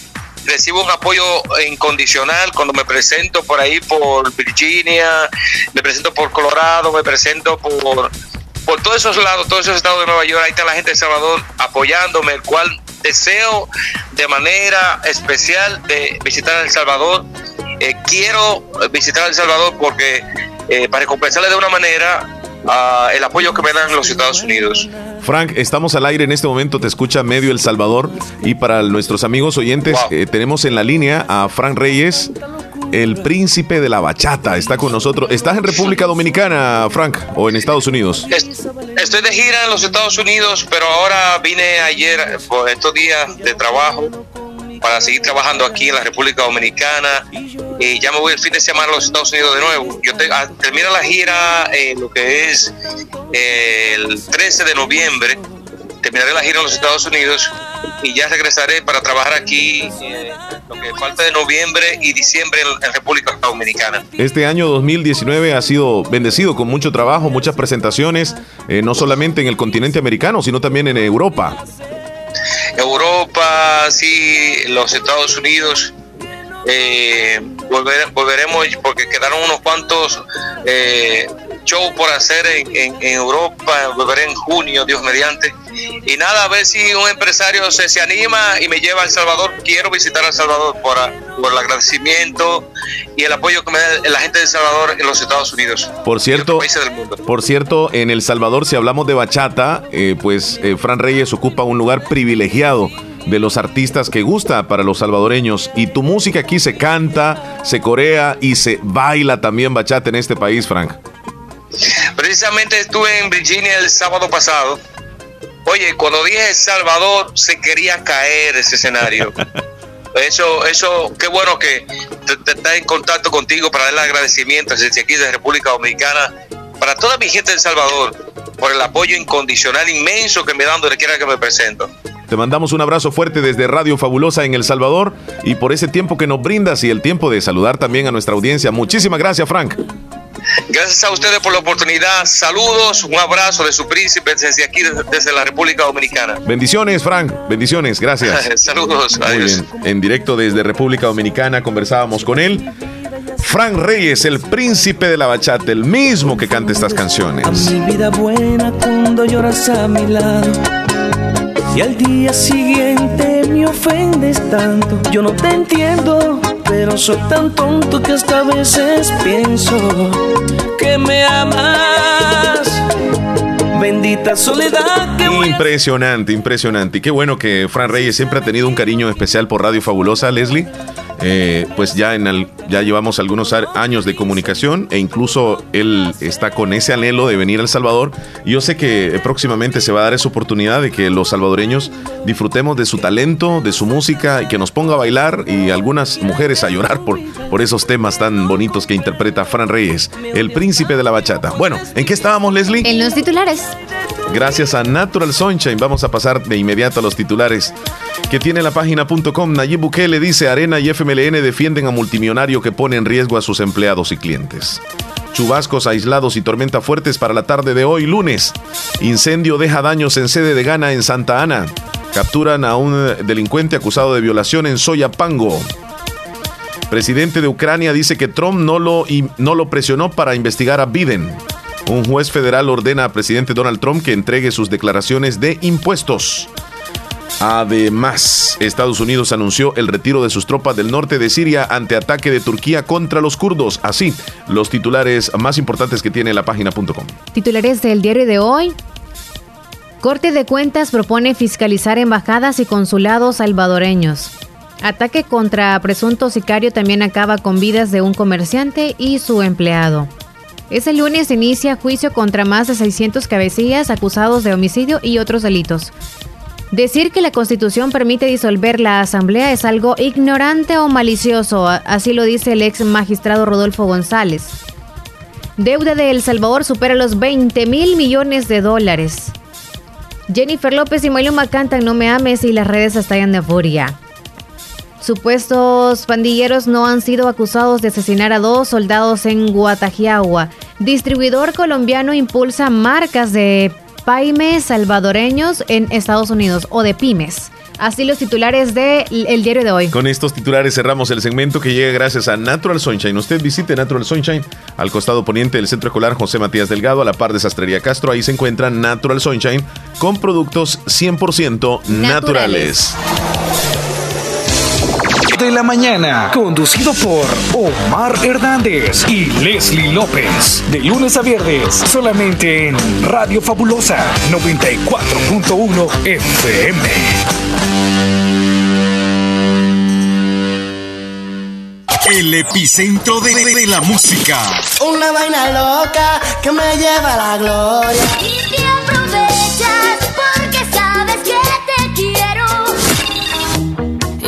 recibo un apoyo incondicional cuando me presento por ahí, por Virginia, me presento por Colorado, me presento por por todos esos lados, todos esos estados de Nueva York, ahí está la gente de Salvador apoyándome, el cual deseo de manera especial de visitar El Salvador. Eh, quiero visitar El Salvador porque eh, para recompensarle de una manera ah, el apoyo que me dan los Estados Unidos. Frank, estamos al aire en este momento, te escucha Medio El Salvador y para nuestros amigos oyentes eh, tenemos en la línea a Frank Reyes, el príncipe de la bachata, está con nosotros. ¿Estás en República Dominicana, Frank, o en Estados Unidos? Estoy de gira en los Estados Unidos, pero ahora vine ayer por estos días de trabajo para seguir trabajando aquí en la República Dominicana y ya me voy el fin de semana a los Estados Unidos de nuevo. Yo ah, termino la gira en lo que es eh, el 13 de noviembre, terminaré la gira en los Estados Unidos y ya regresaré para trabajar aquí eh, lo que falta de noviembre y diciembre en, República Dominicana. Este año 2019 ha sido bendecido con mucho trabajo, muchas presentaciones, eh, no solamente en el continente americano, sino también en Europa. Europa, sí, los Estados Unidos. Eh, volveremos porque quedaron unos cuantos shows por hacer en, en, en, Europa, volveré en junio, Dios mediante. Y nada, a ver si un empresario se, se anima y me lleva a El Salvador. Quiero visitar a El Salvador por, por el agradecimiento y el apoyo que me da la gente de El Salvador en los Estados Unidos. Por cierto, por cierto, en El Salvador, si hablamos de bachata, eh, pues eh, Fran Reyes ocupa un lugar privilegiado de los artistas que gusta para los salvadoreños. Y tu música aquí se canta, se corea y se baila también bachata en este país, Frank. Precisamente estuve en Virginia el sábado pasado Oye, cuando dije El Salvador, se quería caer ese escenario. Eso, eso, qué bueno que te, está en contacto contigo para darle agradecimientos desde aquí de República Dominicana, para toda mi gente de El Salvador, por el apoyo incondicional inmenso que me dan donde quiera que me presento. Te mandamos un abrazo fuerte desde Radio Fabulosa en El Salvador y por ese tiempo que nos brindas y el tiempo de saludar también a nuestra audiencia. Muchísimas gracias, Frank. Gracias a ustedes por la oportunidad. Saludos, un abrazo de su príncipe desde aquí, desde la República Dominicana. Bendiciones, Frank. Bendiciones, gracias. Saludos. Muy bien. En directo desde República Dominicana conversábamos con él. Frank Reyes, el príncipe de la bachata, el mismo que canta estas canciones. A mi vida buena cuando lloras a mi lado. Y al día siguiente me ofendes tanto, yo no te entiendo pero soy tan tonto que hasta a veces pienso que me amas. Bendita soledad que Impresionante, impresionante. Y qué bueno que Fran Reyes siempre ha tenido un cariño especial por Radio Fabulosa, Leslie. Eh, pues ya, ya llevamos algunos años de comunicación e incluso él está con ese anhelo de venir a El Salvador. Yo sé que próximamente se va a dar esa oportunidad de que los salvadoreños disfrutemos de su talento, de su música y que nos ponga a bailar y algunas mujeres a llorar por, por esos temas tan bonitos que interpreta Fran Reyes, el príncipe de la bachata. Bueno, ¿en qué estábamos, Leslie? En los titulares. Gracias a Natural Sunshine vamos a pasar de inmediato a los titulares que tiene la página.com. Nayib Bukele dice Arena y FMLN defienden a multimillonario que pone en riesgo a sus empleados y clientes. Chubascos aislados y tormenta fuertes para la tarde de hoy, lunes. Incendio deja daños en sede de Gana en Santa Ana. Capturan a un delincuente acusado de violación en Soyapango. Presidente de Ucrania dice que Trump no lo, no lo presionó para investigar a Biden. Un juez federal ordena a presidente Donald Trump que entregue sus declaraciones de impuestos. Además, Estados Unidos anunció el retiro de sus tropas del norte de Siria ante ataque de Turquía contra los kurdos. Así, los titulares más importantes que tiene la página.com. Titulares del diario de hoy. Corte de Cuentas propone fiscalizar embajadas y consulados salvadoreños. Ataque contra presunto sicario también acaba con vidas de un comerciante y su empleado. Ese lunes inicia juicio contra más de 600 cabecillas acusados de homicidio y otros delitos. Decir que la Constitución permite disolver la Asamblea es algo ignorante o malicioso, así lo dice el ex magistrado Rodolfo González. Deuda de El Salvador supera los 20 mil millones de dólares. Jennifer López y Maluma cantan No me ames y las redes estallan de furia. Supuestos pandilleros no han sido acusados de asesinar a dos soldados en Guatajiagua. Distribuidor colombiano impulsa marcas de pymes salvadoreños en Estados Unidos o de pymes. Así los titulares del el diario de hoy. Con estos titulares cerramos el segmento que llega gracias a Natural Sunshine. Usted visite Natural Sunshine al costado poniente del Centro Escolar José Matías Delgado, a la par de Sastrería Castro. Ahí se encuentra Natural Sunshine con productos 100% naturales de la mañana, conducido por Omar Hernández y Leslie López. De lunes a viernes, solamente en Radio Fabulosa 94.1 FM. El epicentro de, la música. Una vaina loca que me lleva a la gloria. Y te aprovechas porque sabes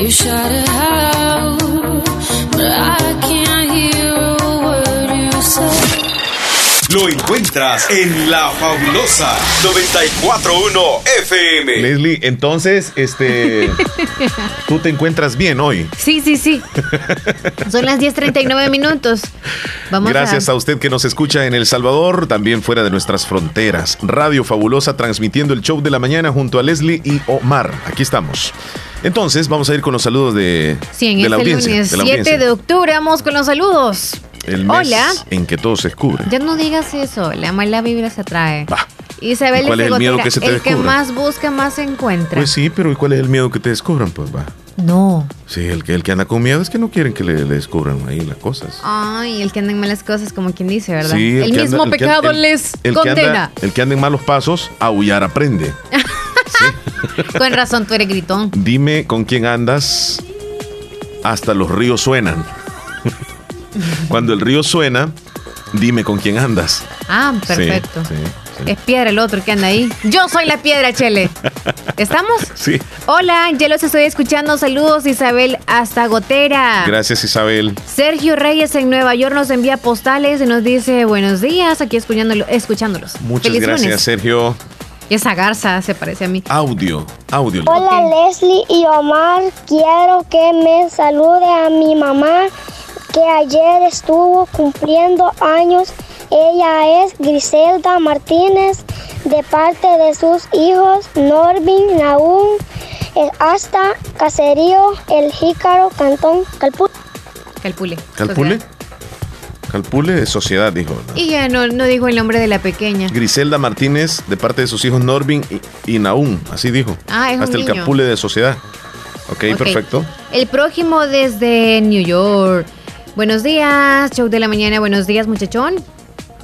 You shout it out, but I can't Lo encuentras en La Fabulosa 941 FM. Leslie, entonces, este. ¿Tú te encuentras bien hoy? Sí, sí, sí. Son las 10:39 minutos. Vamos Gracias a... a usted que nos escucha en El Salvador, también fuera de nuestras fronteras. Radio Fabulosa transmitiendo el show de la mañana junto a Leslie y Omar. Aquí estamos. Entonces, vamos a ir con los saludos de, sí, en de la este audiencia. Lunes de la 7 audiencia. de octubre, vamos con los saludos. El mes Hola. en que todo se descubre. Ya no digas eso, la mala vibra se atrae. Bah. Isabel ¿Y cuál es el miedo que se te el que más busca, más encuentra. Pues sí, pero ¿y cuál es el miedo que te descubran? Pues va. No. Sí, el que, el que anda con miedo es que no quieren que le, le descubran ahí las cosas. Ay, el que anda en malas cosas, como quien dice, ¿verdad? Sí, el que mismo anda- el que- pecado el- les el que anda- condena. el que anda en malos pasos, aullar aprende. Con razón, tú eres gritón. Dime con quién andas, hasta los ríos suenan. Cuando el río suena, dime con quién andas. Ah, Sí, perfecto. Sí, Es piedra el otro que anda ahí. Yo soy la piedra, Chele. ¿Estamos? sí. Hola, ya los estoy escuchando. Saludos, Isabel, hasta Gotera. Gracias, Isabel. Sergio Reyes en Nueva York nos envía postales y nos dice buenos días, aquí escuchándolo- escuchándolos. Muchas Feliz gracias, lunes. Sergio. Esa garza se parece a mí. Audio, audio. Hola Leslie y Omar, quiero que me salude a mi mamá que ayer estuvo cumpliendo años. Ella es Griselda Martínez de parte de sus hijos Norbin, Naúm, eh, hasta Caserío, El Jícaro, Cantón, Calput. Calpule. ¿Calpule? Calpule de sociedad, dijo. Y ya no, no dijo el nombre de la pequeña. Griselda Martínez, de parte de sus hijos Norbin y, y Naum, así dijo. Ah, es un Hasta el niño. Capule de sociedad. ok, Ok. perfecto. El prójimo desde New York. Buenos días, show de la mañana. Buenos días, muchachón.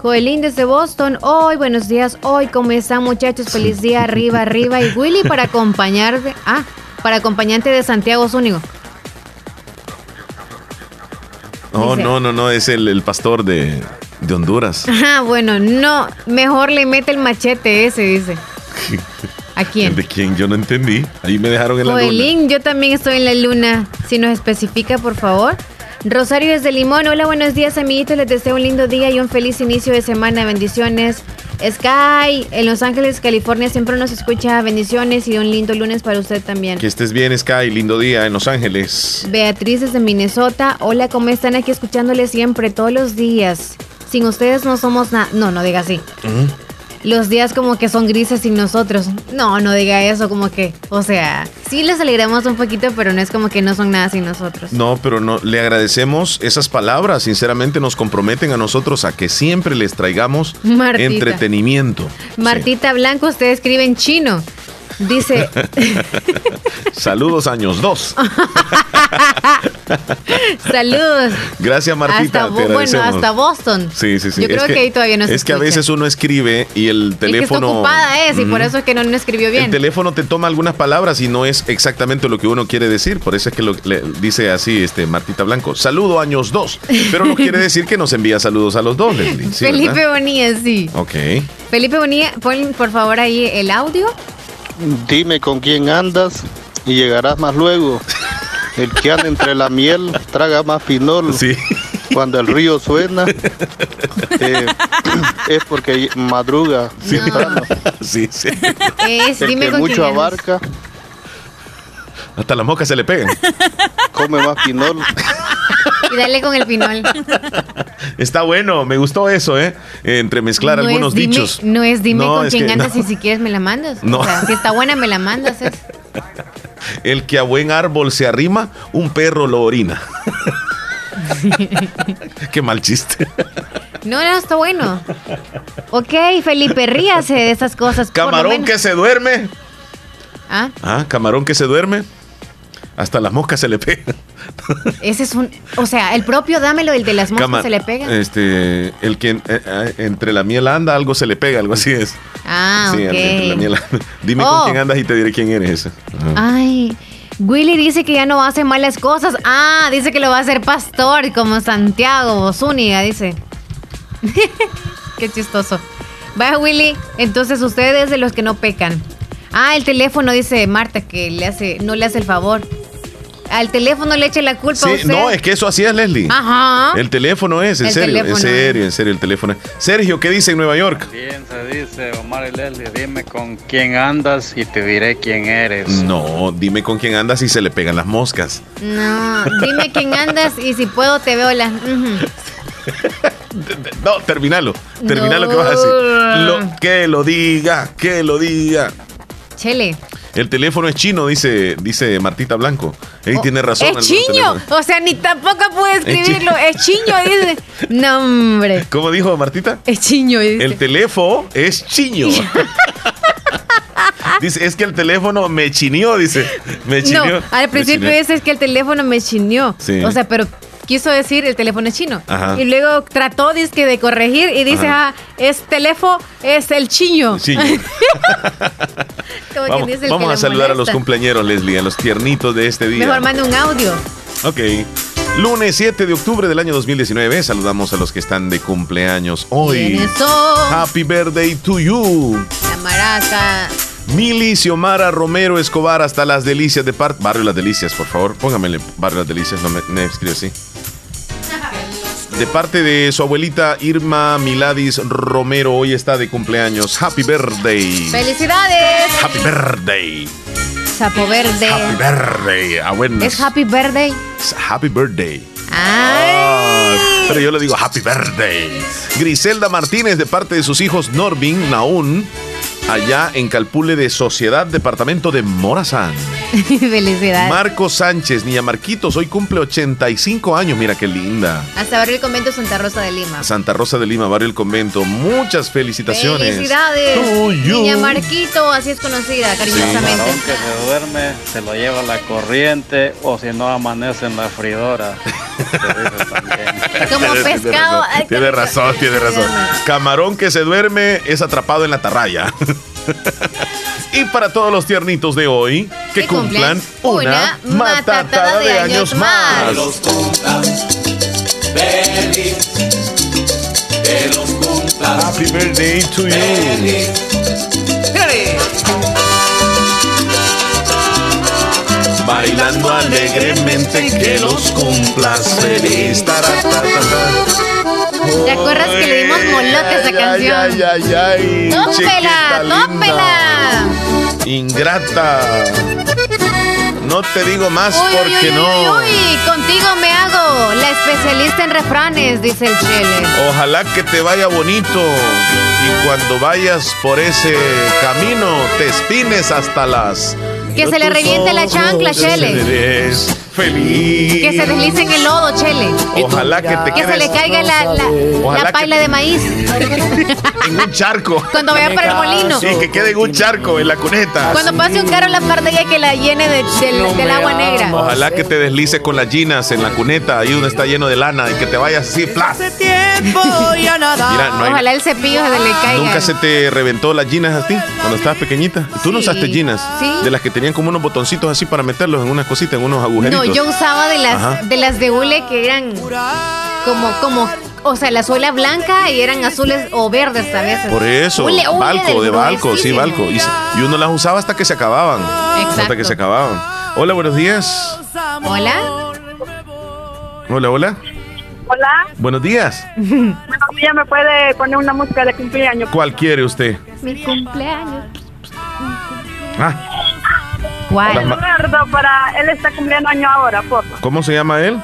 Joelín desde Boston. Hoy, buenos días. Hoy, ¿cómo están, muchachos? Feliz día, arriba, arriba. Y Willy para acompañar de. Ah, para acompañante de Santiago Zúñigo. No, Dice- no, no, no, es el, el pastor de, de Honduras. Ajá, bueno, no. Mejor le mete el machete ese, dice. ¿A quién? ¿De quién? Yo no entendí. Ahí me dejaron en la luna. Joelín, yo también estoy en la luna. Si nos especifica, por favor. Rosario desde Limón. Hola, buenos días, amiguitos. Les deseo un lindo día y un feliz inicio de semana. Bendiciones. Sky, en Los Ángeles, California, siempre nos escucha. Bendiciones y un lindo lunes para usted también. Que estés bien, Sky. Lindo día en Los Ángeles. Beatriz desde Minnesota. Hola, ¿cómo están aquí escuchándoles siempre, todos los días? Sin ustedes no somos nada. No, no diga así. Los días como que son grises sin nosotros. No, no diga eso, como que, o sea, sí les alegramos un poquito, pero no es como que no son nada sin nosotros. No, pero no, le agradecemos esas palabras. Sinceramente nos comprometen a nosotros a que siempre les traigamos Martita. entretenimiento. Martita Blanco, usted escribe en chino. Dice, Saludos años dos. saludos. Gracias, Martita. Hasta, te bueno, hasta Boston. Sí, sí, sí. Yo creo que, ahí todavía no se Es que a veces uno escribe y el Es que teléfono. ocupada es, y por eso es que no, no escribió El bien. teléfono te toma algunas palabras y no es exactamente lo que uno quiere decir. Por eso es que lo, le- dice así este Martita Blanco. Saludo años dos. Pero no quiere decir que nos envía saludos a los dos, Leslie. Sí, Felipe ¿verdad? Bonilla, sí. Ok. Felipe Bonilla, pon por favor ahí el audio. Dime con quién andas y llegarás más luego. El que anda entre la miel traga más pinol. Cuando el río suena eh, es porque madruga temprano. Sí, sí. Es, El dime que con mucho quién andas. abarca Hasta las moscas se le pegan. come más pinol. Y dale con el pinol. Está bueno, me gustó eso, ¿eh? Entremezclar no algunos dime, dichos. No es dime No, con es quién que andas no. y si quieres me la mandas. No. O sea, si está buena me la mandas. es. El que a buen árbol se arrima, un perro lo orina. Qué mal chiste. No, no, está bueno. Ok, Felipe, ríase de esas cosas. Camarón que se duerme. Ah, Ah, camarón que se duerme. Hasta las moscas se le pegan. Ese es un. O sea, el propio dámelo, el de las moscas se le pega. Este. El que eh, eh, entre la miel anda, algo se le pega, algo así es. Ah, sí, entre la miel Dime con oh. quién andas y te diré quién eres. Ay. Willy dice que ya no hace malas cosas. Ah, dice que lo va a hacer pastor, como Santiago Zúñiga, dice. Qué chistoso. Vaya, Willy. Entonces, ustedes de los que no pecan. Ah, el teléfono, dice Marta, que le hace, no le hace el favor. Al teléfono le eche la culpa a usted. No, es que eso así es, Leslie. Ajá. El teléfono es, en serio, en serio, en serio, el teléfono es. Sergio, ¿qué dice en Nueva York? Bien, se dice, Omar y Leslie, dime con quién andas y te diré quién eres. No, dime con quién andas y se le pegan las moscas. No, dime quién andas y si puedo te veo las... no, terminalo. Terminalo que vas a decir. que lo diga, que lo diga. Chele. El teléfono es chino, dice, dice Martita Blanco. Él oh, tiene razón. Es chiño. O sea, ni tampoco puede escribirlo. Es, chiño, dice. No, hombre. ¿Cómo dijo Martita? Es chiño, dice. El teléfono es chiño. dice, es que el teléfono me chinió, dice. Me chinió. No, al principio dice es que el teléfono me chinió. Sí. O sea, pero quiso decir el teléfono es chino. Y luego trató dizque, de corregir y dice, ah, es teléfono, es el chiño. vamos, a saludar a los cumpleañeros, Leslie, a los tiernitos de este día. Mejor manda un audio. Ok. Lunes 7 de octubre del año 2019. Saludamos a los que están de cumpleaños hoy. Happy birthday to you. La maraca. Mili Xiomara Romero Escobar hasta Las Delicias de parte. Barrio Las Delicias, por favor. Póngamele Barrio Las Delicias, no me, me escribe así de parte de su abuelita Irma Miladis Romero. Hoy está de cumpleaños. Happy birthday. ¡Felicidades! Happy birthday. Sapo verde. Happy birthday. Ah, ¿Es happy birthday? happy birthday. Ah, pero yo le digo happy birthday. Griselda Martínez de parte de sus hijos Norbin, Naún allá en Calpule de Sociedad, departamento de Morazán. Felicidades. Marco Sánchez, niña Marquitos, hoy cumple 85 años, mira qué linda. Hasta Barrio El Convento Santa Rosa de Lima. Santa Rosa de Lima, Barrio El Convento. Muchas felicitaciones. Felicidades. Niña Marquito, así es conocida cariñosamente. Sí. que se duerme, se lo lleva la corriente o si no amanece en la fridora. Como pescado. Tiene razón, tiene razón. Camarón que se duerme es atrapado en la tarraya. y para todos los tiernitos de hoy, que, cumplan, una, matatada, de, años, más. Que los Happy birthday to you. Bailando alegremente que los cumplas feliz. ¿Te acuerdas que le dimos molote a esa canción? Ay, ay, ay. ¡Tópela! ¡Tópela! Ingrata. No te digo más porque no. Uy, uy, contigo me hago la especialista en refranes, dice el Chele. Ojalá que te vaya bonito y cuando vayas por ese camino te espines hasta las. Que se le reviente la chancla, Chele feliz. Que se deslice en el lodo, Chele. Ojalá que te Que se le caiga la, la, paila de maíz. en un charco. Cuando vaya para el molino. Sí, que quede en un charco, en la cuneta. Cuando pase un carro en la parte que la llene de, del, agua negra. Ojalá que te deslice con las ginas en la cuneta, ahí donde está lleno de lana, y que te vayas así, ¡plas! Ojalá el cepillo se le caiga. ¿Nunca se te reventó las ginas a ti cuando estabas pequeñita? ¿Tú no usaste ginas? Sí. De las que tenían como unos botoncitos así para meterlos en unas cositas, en unos agujeritos. No, yo usaba de las, de las de hule que eran como, como o sea, la suela blanca y eran azules o verdes a veces. Por eso, balco, de balco, sí, balco. Y, uno las usaba hasta que se acababan. Hasta que se acababan. Hola, buenos días. Hola. Hola, hola. Hola. Buenos días. Buenos días, ¿me puede poner una música de cumpleaños? ¿Cuál quiere usted? Mi cumpleaños. Ah. ¿Cuál? Eduardo, para él está cumpliendo año ahora, por ¿Cómo se llama él?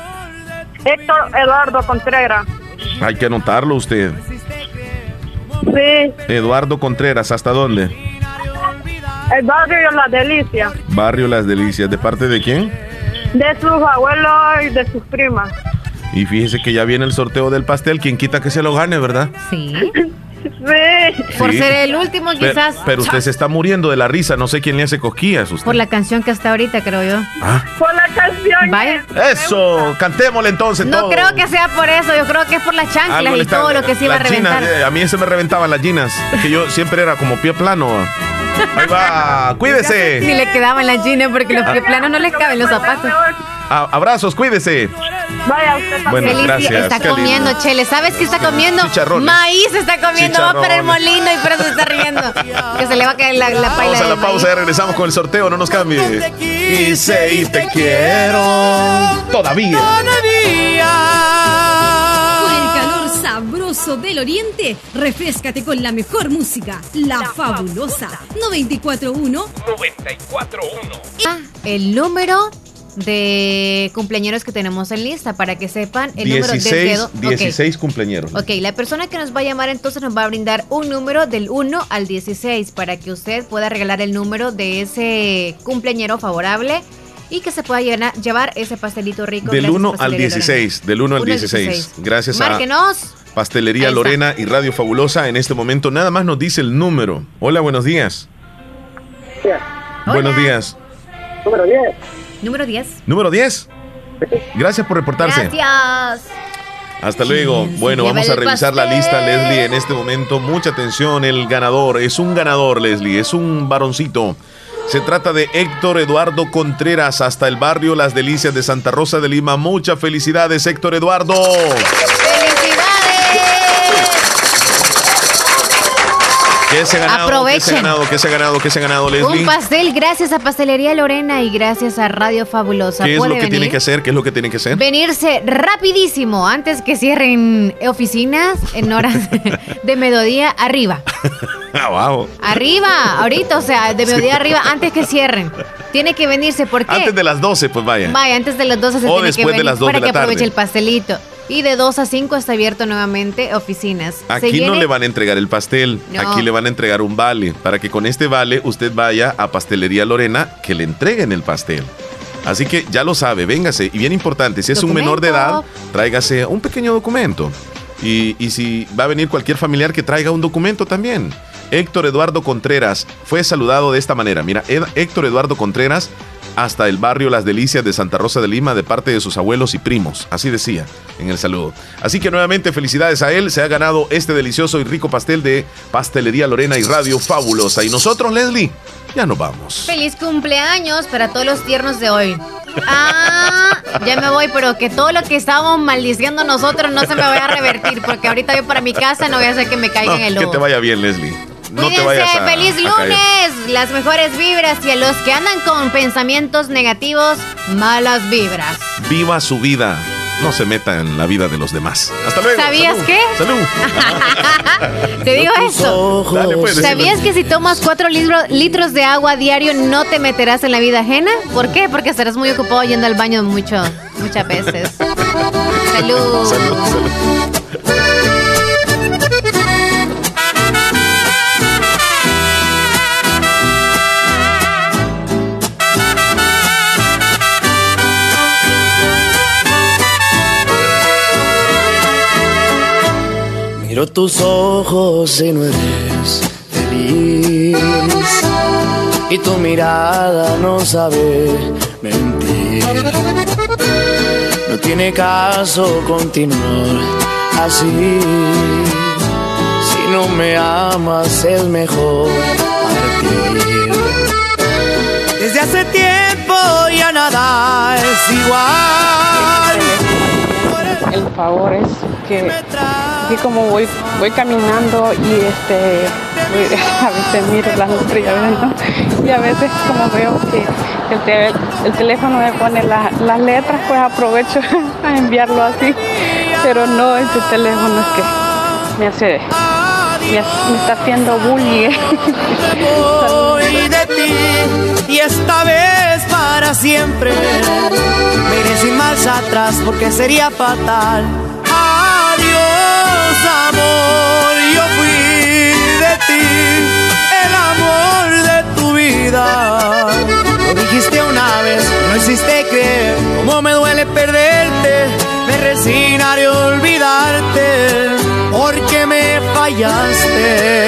Héctor Eduardo Contreras. Hay que anotarlo usted. Sí. Eduardo Contreras, ¿hasta dónde? El barrio Las Delicias. Barrio Las Delicias, ¿de parte de quién? De sus abuelos y de sus primas. Y fíjese que ya viene el sorteo del pastel, quien quita que se lo gane, ¿verdad? Sí. Sí. Por ser el último, quizás. Pero, usted se está muriendo de la risa. No sé quién le hace cosquillas. Usted. Por la canción que está ahorita, creo yo. ¿Ah? Por la canción. Vaya. Eso, cantémosle entonces. No creo que sea por eso. Yo creo que es por las chanclas y todo lo que se iba a reventar. Eh, a mí ese me reventaban las ginas. Que yo siempre era como pie plano. Ahí va, cuídese. Ni le quedaban las jeans porque los pie planos no les caben los zapatos. abrazos, cuídese. Vaya usted bueno, gracias. está comiendo, Chele. ¿Sabes qué está comiendo? Maíz está comiendo. Va para el molino y por eso se está riendo. que se le va a caer la, la paila. Vamos a la pausa, ya regresamos con el sorteo. No nos cambie. Quise y te quiero. Todavía. Todavía sabroso del oriente, refrescate con la mejor música, La, fabulosa. 941 941. Ah, el número de cumpleaños que tenemos en lista para que sepan el número de dedo. 16 cumpleaños. Ok, la persona que nos va a llamar entonces nos va a brindar un número del 1 al 16 para que usted pueda regalar el número de ese cumpleañero favorable y que se pueda llevar ese pastelito rico. Del 1 al 16, del 1 al 16. Gracias Márquenos. a Pastelería Lorena y Radio Fabulosa. En este momento nada más nos dice el número. Hola, buenos días. Buenos días. Número 10. Número 10. Número 10. Gracias por reportarse. Gracias. Hasta luego. Bueno, vamos a revisar la lista, Leslie, en este momento. Mucha atención, el ganador. Es un ganador, Leslie. Es un varoncito. Se trata de Héctor Eduardo Contreras, hasta el barrio Las Delicias de Santa Rosa de Lima. Muchas felicidades, Héctor Eduardo. ¿Qué se ha ganado? Aprovechen. ¿Qué se ha ganado? ¿Qué se ha ganado? ¿Qué se ha ganado, Leslie? Un pastel gracias a Pastelería Lorena y gracias a Radio Fabulosa. ¿Qué es lo que tiene que hacer? ¿Qué es lo que tiene que hacer? Venirse rapidísimo antes que cierren oficinas en horas de mediodía arriba. Ah, arriba, ahorita, o sea, de mediodía arriba antes que cierren. Tiene que venirse, ¿por qué? Antes de las 12, pues vaya. Vaya, antes de las 12 se o tiene después que venir de las 2 para que aproveche el pastelito. Y de 2 a 5 está abierto nuevamente oficinas. Aquí no le van a entregar el pastel, aquí le van a entregar un vale, para que con este vale usted vaya a Pastelería Lorena que le entreguen el pastel. Así que ya lo sabe, véngase. Y bien importante, si es un menor de edad, tráigase un pequeño documento. Y, y si va a venir cualquier familiar que traiga un documento también. Héctor Eduardo Contreras fue saludado de esta manera. Mira, Héctor Eduardo Contreras hasta el barrio Las Delicias de Santa Rosa de Lima de parte de sus abuelos y primos. Así decía en el saludo. Así que nuevamente felicidades a él. Se ha ganado este delicioso y rico pastel de Pastelería Lorena y Radio Fabulosa. Y nosotros, Leslie, ya nos vamos. Feliz cumpleaños para todos los tiernos de hoy. Ah, ya me voy, pero que todo lo que estábamos maldiciendo nosotros no se me vaya a revertir, porque ahorita voy para mi casa, no voy a hacer que me caiga en el lobo. Que te vaya bien, Leslie. No te vayas feliz lunes, las mejores vibras y a los que andan con pensamientos negativos, malas vibras. Viva su vida no se meta en la vida de los demás. Hasta luego. ¿Sabías qué? Salud. te digo eso. Pues, ¿Sabías que si tomas cuatro litros de agua diario no te meterás en la vida ajena? ¿Por qué? Porque estarás muy ocupado yendo al baño mucho, muchas veces. salud. salud, salud. Miro tus ojos y no eres feliz. Y tu mirada no sabe mentir. No tiene caso continuar así. Si no me amas es mejor partir. Desde hace tiempo ya nada es igual. El favor es que así como voy, voy caminando y este a veces miro las estrellas y a veces como veo que el, teléfono me pone las letras, pues aprovecho a enviarlo así, pero no ese teléfono es que me hace, me, está haciendo bullying. de ti y esta vez para siempre. Me sin atrás porque sería fatal Lo dijiste una vez, no hiciste creer, cómo me duele perderte, me resignaré olvidarte, porque porque me fallaste.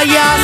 Fallaste.